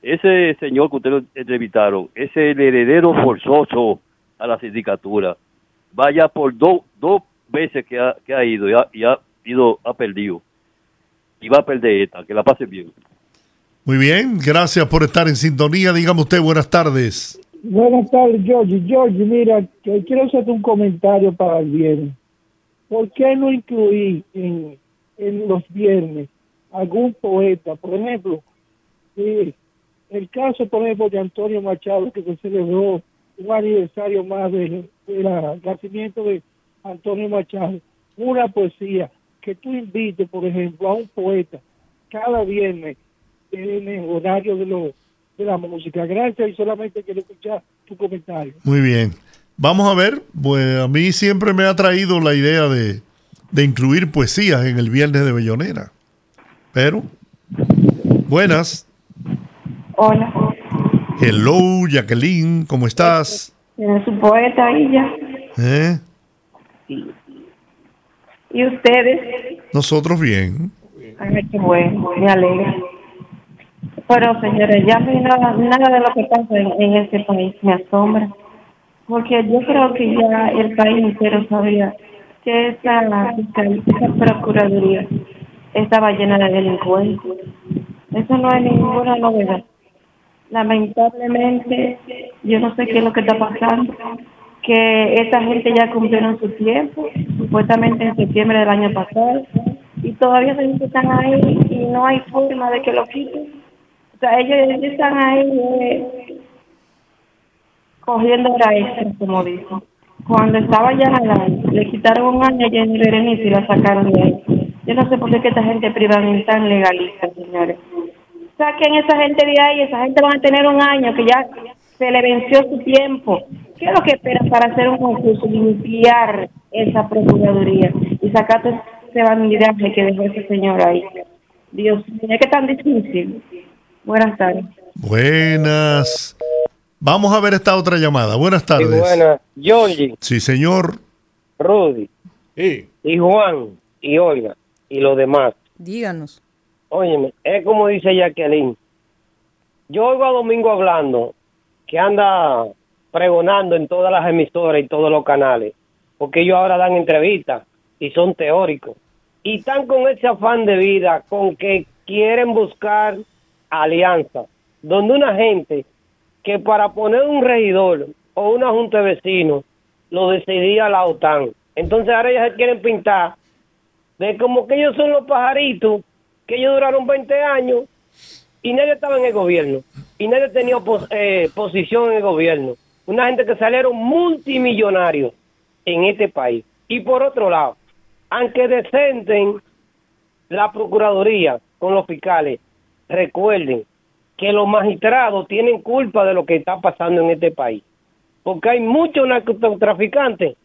Ese señor que ustedes entrevistaron, ese el heredero forzoso a la sindicatura, vaya por do- dos veces que ha, que ha ido y ha, y ha ido, ha perdido. Y va a perder esta, que la pase bien. Muy bien, gracias por estar en sintonía. Dígame usted, buenas tardes. Buenas tardes, George. George, mira, que quiero hacerte un comentario para el viernes. ¿Por qué no incluir en, en los viernes algún poeta? Por ejemplo, eh, el caso, por ejemplo, de Antonio Machado, que se celebró un aniversario más del de nacimiento de Antonio Machado. Una poesía que tú invites, por ejemplo, a un poeta cada viernes en el horario de los de la música. Gracias y solamente quiero escuchar tu comentario. Muy bien. Vamos a ver, pues a mí siempre me ha traído la idea de, de incluir poesías en el viernes de Bellonera. Pero, buenas. Hola, Hello, Jacqueline, ¿cómo estás? ¿tiene su poeta ahí ya? ¿Eh? ¿Y ustedes? Nosotros bien. Ay, qué bueno, me alegra. Pero, señores, ya nada, nada de lo que pasa en, en este país me asombra. Porque yo creo que ya el país entero sabía que esa, esa procuraduría estaba llena de delincuentes. Eso no es ninguna novedad. Lamentablemente, yo no sé qué es lo que está pasando, que esta gente ya cumplieron su tiempo, supuestamente en septiembre del año pasado, y todavía esa gente están ahí y no hay forma de que lo quiten. O sea, ellos, ellos están ahí eh, cogiendo hora extra, como dicen. Cuando estaba ya le quitaron un año a Jenny Berenice y la sacaron de ahí. Yo no sé por qué esta gente privada es tan legalista, señores. Saquen esa gente de ahí, esa gente van a tener un año que ya se le venció su tiempo. ¿Qué es lo que esperan para hacer un concurso y limpiar esa procuraduría y sacar todo ese bandidaje que dejó ese señor ahí? Dios mío, qué tan difícil. Buenas tardes. Buenas. Vamos a ver esta otra llamada. Buenas tardes. buenas. Georgie, Sí, señor. Rudy, y Juan, y Olga, y los demás. Díganos. Óyeme, es como dice Jacqueline. Yo oigo a Domingo hablando que anda pregonando en todas las emisoras y todos los canales, porque ellos ahora dan entrevistas y son teóricos. Y están con ese afán de vida, con que quieren buscar alianzas, donde una gente que para poner un regidor o una junta de vecinos lo decidía la OTAN. Entonces ahora ellos se quieren pintar de como que ellos son los pajaritos que ellos duraron 20 años y nadie estaba en el gobierno y nadie tenía eh, posición en el gobierno. Una gente que salieron multimillonarios en este país. Y por otro lado, aunque descenden la Procuraduría con los fiscales, recuerden que los magistrados tienen culpa de lo que está pasando en este país. Porque hay muchos narcotraficantes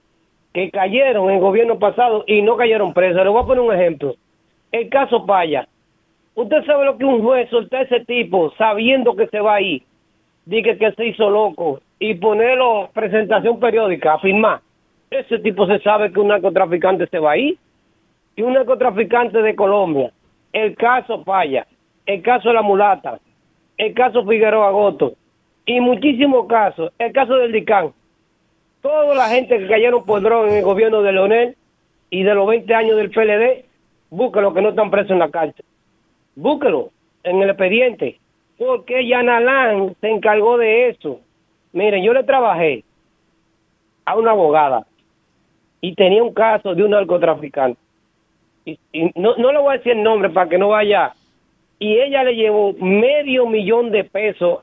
que cayeron en el gobierno pasado y no cayeron presos. Le voy a poner un ejemplo. El caso Paya. Usted sabe lo que un juez soltó a ese tipo sabiendo que se va a ir. Dice que se hizo loco y ponerlo presentación periódica a. Ese tipo se sabe que un narcotraficante se va a ir. Y un narcotraficante de Colombia. El caso Paya. El caso la mulata. El caso Figueroa Goto. Y muchísimos casos. El caso del DICAN. Toda la gente que cayeron por en el gobierno de Leonel y de los 20 años del PLD, búsquelo que no están presos en la cárcel. Búsquelo en el expediente. Porque Yanalán se encargó de eso. Miren, yo le trabajé a una abogada y tenía un caso de un narcotraficante. Y, no, no le voy a decir el nombre para que no vaya. Y ella le llevó medio millón de pesos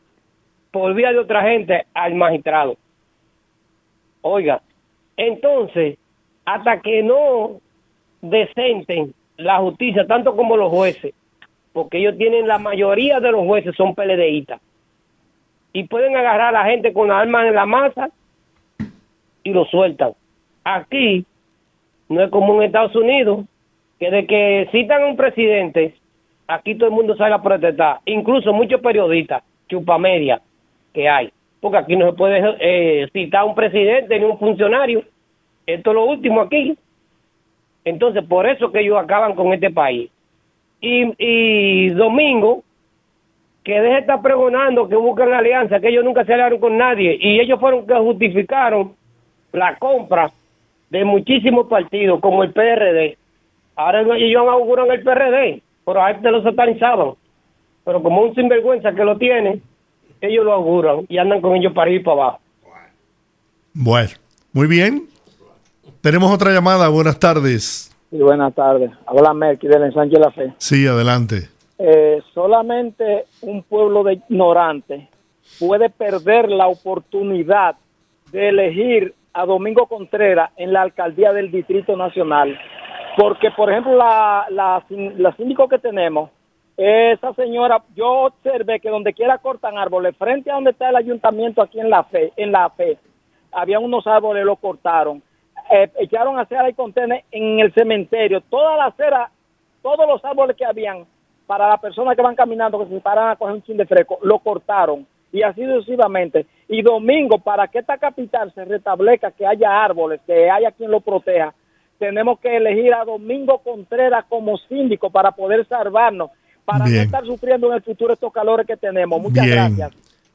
por vía de otra gente al magistrado. Oiga, entonces, hasta que no decenten la justicia, tanto como los jueces, porque ellos tienen la mayoría de los jueces son PLDistas, y pueden agarrar a la gente con las armas en la masa y lo sueltan. Aquí no es como en Estados Unidos, que de que citan a un presidente, aquí todo el mundo sale a protestar, incluso muchos periodistas, chupamedia que hay, porque aquí no se puede eh, citar a un presidente ni un funcionario, esto es lo último aquí. Entonces, por eso que ellos acaban con este país. Y, y Domingo, que deje de estar pregonando que buscan la alianza, que ellos nunca se aliaron con nadie, y ellos fueron que justificaron la compra de muchísimos partidos, como el PRD. Ahora ellos auguran el PRD, pero a este lo satanizaban. Pero como un sinvergüenza que lo tiene, ellos lo auguran y andan con ellos para ir para abajo. Bueno, muy bien. Tenemos otra llamada. Buenas tardes. Y buenas tardes. Habla Merky del ensanche de la fe. Sí, adelante. Eh, solamente un pueblo de ignorantes puede perder la oportunidad de elegir a Domingo Contreras en la alcaldía del Distrito Nacional. Porque, por ejemplo, la, la, la síndico que tenemos, esa señora, yo observé que donde quiera cortan árboles, frente a donde está el ayuntamiento aquí en la fe, en la fe, había unos árboles, los cortaron. Eh, echaron acera y contener en el cementerio. Toda la acera, todos los árboles que habían para las personas que van caminando, que se paran a coger un chin de fresco, lo cortaron. Y así sucesivamente. Y domingo, para que esta capital se restablezca, que haya árboles, que haya quien lo proteja, tenemos que elegir a Domingo Contreras como síndico para poder salvarnos, para no estar sufriendo en el futuro estos calores que tenemos. Muchas Bien. gracias.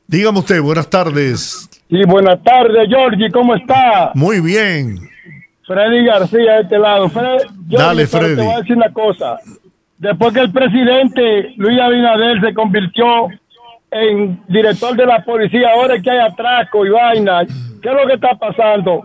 Dígame usted, buenas tardes. Sí, buenas tardes, Georgie, ¿cómo está? Muy bien. Freddy García de este lado. Fred, Dale, Freddy. Te voy a decir una cosa. Después que el presidente Luis Abinader se convirtió en director de la policía, ahora es que hay atraco y vaina. ¿Qué es lo que está pasando?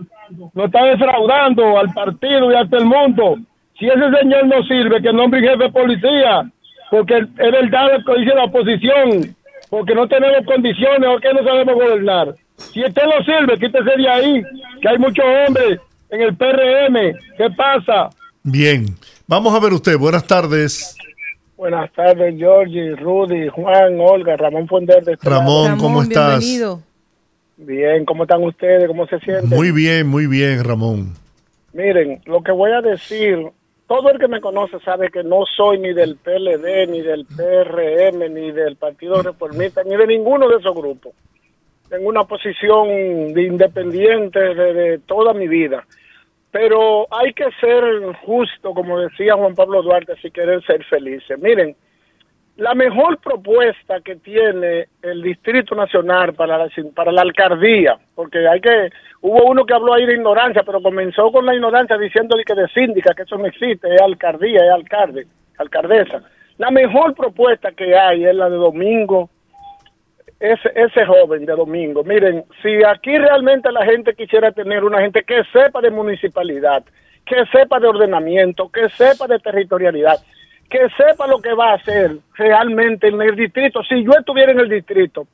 Lo está defraudando al partido y a todo el mundo. Si ese señor no sirve, que nombre jefe de policía, porque es verdad lo que dice la oposición, porque no tenemos condiciones o que no sabemos gobernar. Si usted no sirve, quítese de ahí, que hay muchos hombres en el PRM. ¿Qué pasa? Bien. Vamos a ver usted, buenas tardes. Buenas tardes, Georgie, Rudy, Juan, Olga, Ramón Fuender de este Ramón, lado. ¿cómo estás? Bien, ¿cómo están ustedes? ¿Cómo se sienten? Muy bien, muy bien, Ramón. Miren, lo que voy a decir, todo el que me conoce sabe que no soy ni del PLD, ni del PRM, ni del Partido Reformista, ni de ninguno de esos grupos. Tengo una posición de independiente de, de toda mi vida. Pero hay que ser justo, como decía Juan Pablo Duarte, si quieren ser felices. Miren, la mejor propuesta que tiene el Distrito Nacional para la, para la alcaldía, porque hay que, hubo uno que habló ahí de ignorancia, pero comenzó con la ignorancia diciendo que de síndica, que eso no existe, es alcaldía, es alcalde, alcaldesa. La mejor propuesta que hay es la de Domingo, ese, ese joven de Domingo. Miren, si aquí realmente la gente quisiera tener una gente que sepa de municipalidad, que sepa de ordenamiento, que sepa de territorialidad, que sepa lo que va a hacer realmente en el distrito. Si yo estuviera en el distrito,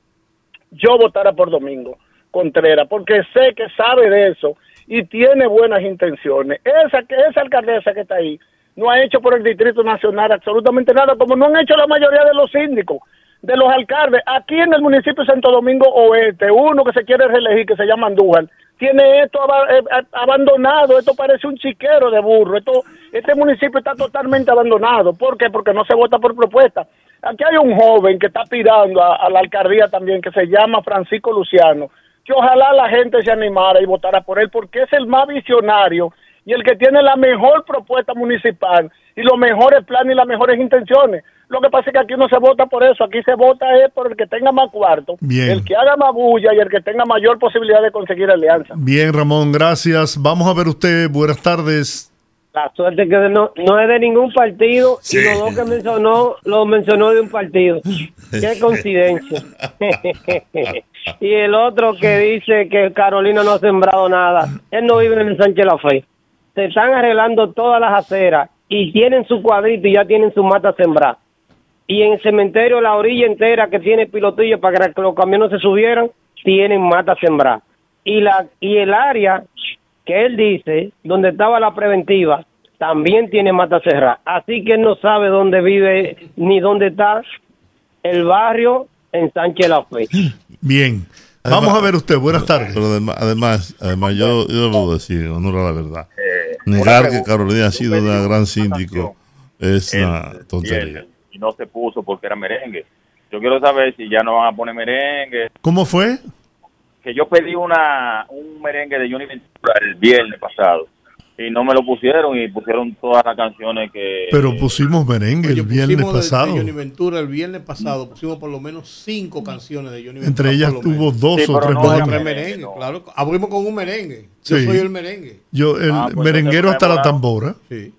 yo votara por Domingo Contreras, porque sé que sabe de eso y tiene buenas intenciones. Esa, esa alcaldesa que está ahí no ha hecho por el Distrito Nacional absolutamente nada, como no han hecho la mayoría de los síndicos, de los alcaldes. Aquí en el municipio de Santo Domingo Oeste, uno que se quiere reelegir, que se llama Andújar, tiene esto eh, abandonado, esto parece un chiquero de burro, esto, este municipio está totalmente abandonado. ¿Por qué? Porque no se vota por propuesta. Aquí hay un joven que está aspirando a, a la alcaldía también, que se llama Francisco Luciano, que ojalá la gente se animara y votara por él, porque es el más visionario y el que tiene la mejor propuesta municipal y los mejores planes y las mejores intenciones. Lo que pasa es que aquí no se vota por eso, aquí se vota es por el que tenga más cuarto, Bien. el que haga más bulla y el que tenga mayor posibilidad de conseguir alianza. Bien, Ramón, gracias. Vamos a ver usted. Buenas tardes. La suerte que no, no es de ningún partido Sí. y los dos que mencionó, lo mencionó de un partido. Qué [LAUGHS] coincidencia. [LAUGHS] y el otro que dice que Carolina no ha sembrado nada. Él no vive en el Sánchez La Fe. Se están arreglando todas las aceras y tienen su cuadrito y ya tienen su mata sembrada. Y en el cementerio, la orilla entera que tiene pilotillo para que los camiones se subieran, tienen mata sembrada. Y, la, y el área que él dice, donde estaba la preventiva, también tiene mata cerrada. Así que él no sabe dónde vive ni dónde está el barrio en Sánchez La Fe. Bien. Vamos a ver usted. Buenas tardes. Pero además, además, además yo, yo debo decir, en honor a la verdad, Eh, negar que Carolina ha sido una gran síndico es una tontería. Y no se puso porque era merengue. Yo quiero saber si ya no van a poner merengue. ¿Cómo fue? Que yo pedí una un merengue de Johnny Ventura el viernes pasado y no me lo pusieron y pusieron todas las canciones que Pero pusimos merengue el viernes Pusimos de- pasado. De Johnny Ventura el viernes pasado pusimos por lo menos cinco canciones de Johnny Ventura. Entre ellas tuvo menos. dos Sí, o tres no, merengues. tres merengues, claro. Abrimos con un merengue. Yo Sí. soy el merengue. Yo, el Ah, pues merenguero hasta me la tambora.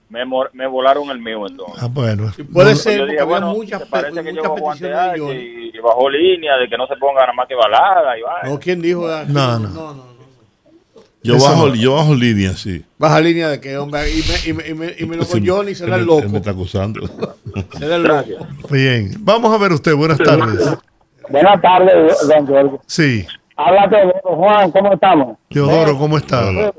me, mor- me volaron el mío entonces. Ah, bueno. Puede No- ser, porque dije, había bueno, muchas, parece que muchas Juan peticiones de Johnny. y, y bajó línea de que no se ponga nada más que balada y vaina. No, ¿quién dijo? No, no. Yo Eso bajo, no. yo bajo línea, sí. Baja línea de que, hombre, y me, y me, y me, y me lo Sí, Johnny será el loco. me está acusando. Será el loco. Bien. Vamos a ver usted. Buenas tardes. Buenas tardes, don Jorge. Sí. Habla Teodoro. Juan, ¿cómo estamos? Teodoro, ¿cómo está?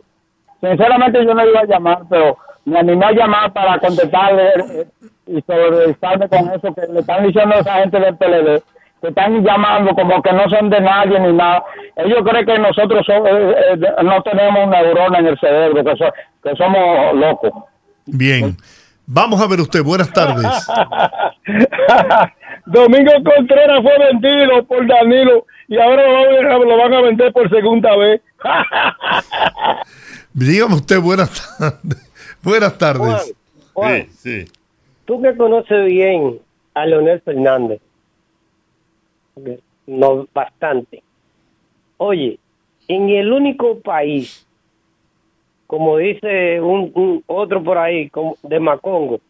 Sinceramente yo no iba a llamar, pero me animé a llamar para contestarle eh, y solidarizarme con eso que le están diciendo a esa gente del PLD, que están llamando como que no son de nadie ni nada. Ellos creen que nosotros so- eh, eh, no tenemos una neurona en el cerebro, que, so- que somos locos. Bien. Vamos a ver usted. Buenas tardes. [LAUGHS] Domingo Contreras fue vendido por Danilo y ahora lo van a- lo van a vender por segunda vez. [LAUGHS] Dígame usted. Buenas tardes. Buenas tardes. Juan, Sí, tú que conoces bien a Leonel Fernández, no bastante. Oye, en el único país, como dice un, un otro por ahí, como de Macongo,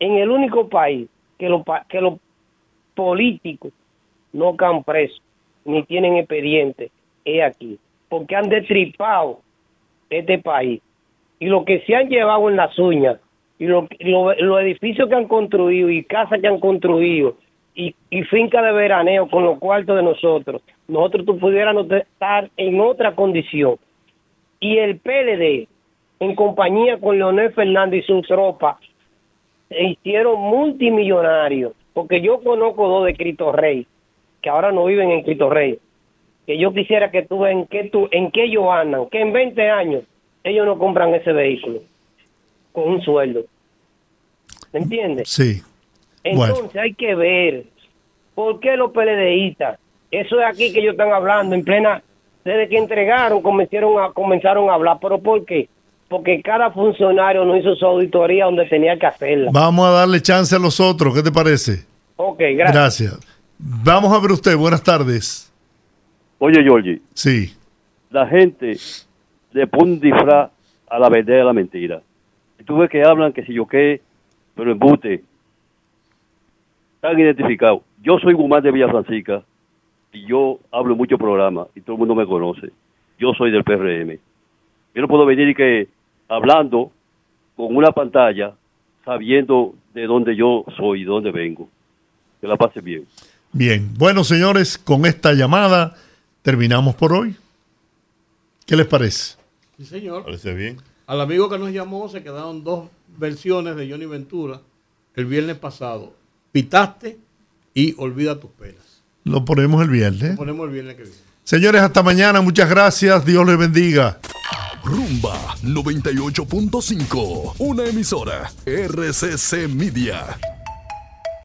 en el único país que los que los políticos no caen presos ni tienen expediente es aquí, porque han destripado este país y lo que se han llevado en las uñas y lo- lo- los edificios que han construido y casas que han construido y, y finca de veraneo con los cuartos de nosotros, nosotros tú pudiéramos estar en otra condición. Y el PLD, en compañía con Leonel Fernández y su tropa, se hicieron multimillonarios, porque yo conozco dos de Cristo Rey, que ahora no viven en Cristo Rey, que yo quisiera que tú en qué tú, en qué ellos andan, que en 20 años ellos no compran ese vehículo con un sueldo. ¿Me entiendes? Sí. Entonces Bueno. hay que ver por qué los PLDistas, eso es aquí que ellos están hablando en plena, desde que entregaron comenzaron a, comenzaron a hablar, pero ¿por qué? Porque cada funcionario no hizo su auditoría donde tenía que hacerla. Vamos a darle chance a los otros. ¿Qué te parece? Ok, gracias. Gracias. Vamos a ver usted. Buenas tardes. Oye, Georgie, Sí. la gente le pone un disfraz a la verdad y a la mentira. Y tú ves que hablan que si yo qué, pero embute. Están identificados. Yo soy Guzmán de Villa Francisca y yo hablo en muchos programas y todo el mundo me conoce. Yo soy del PRM. Yo no puedo venir y que hablando con una pantalla sabiendo de dónde yo soy y de dónde vengo. Que la pase bien. Bien, bueno señores, con esta llamada terminamos por hoy. ¿Qué les parece? Sí, señor. Parece bien. Al amigo que nos llamó se quedaron dos versiones de Johnny Ventura el viernes pasado. Pitaste y olvida tus penas. Lo ponemos el viernes. Lo ponemos el viernes que viene. Señores, hasta mañana. Muchas gracias. Dios les bendiga. Rumba 98.5, una emisora RCC Media.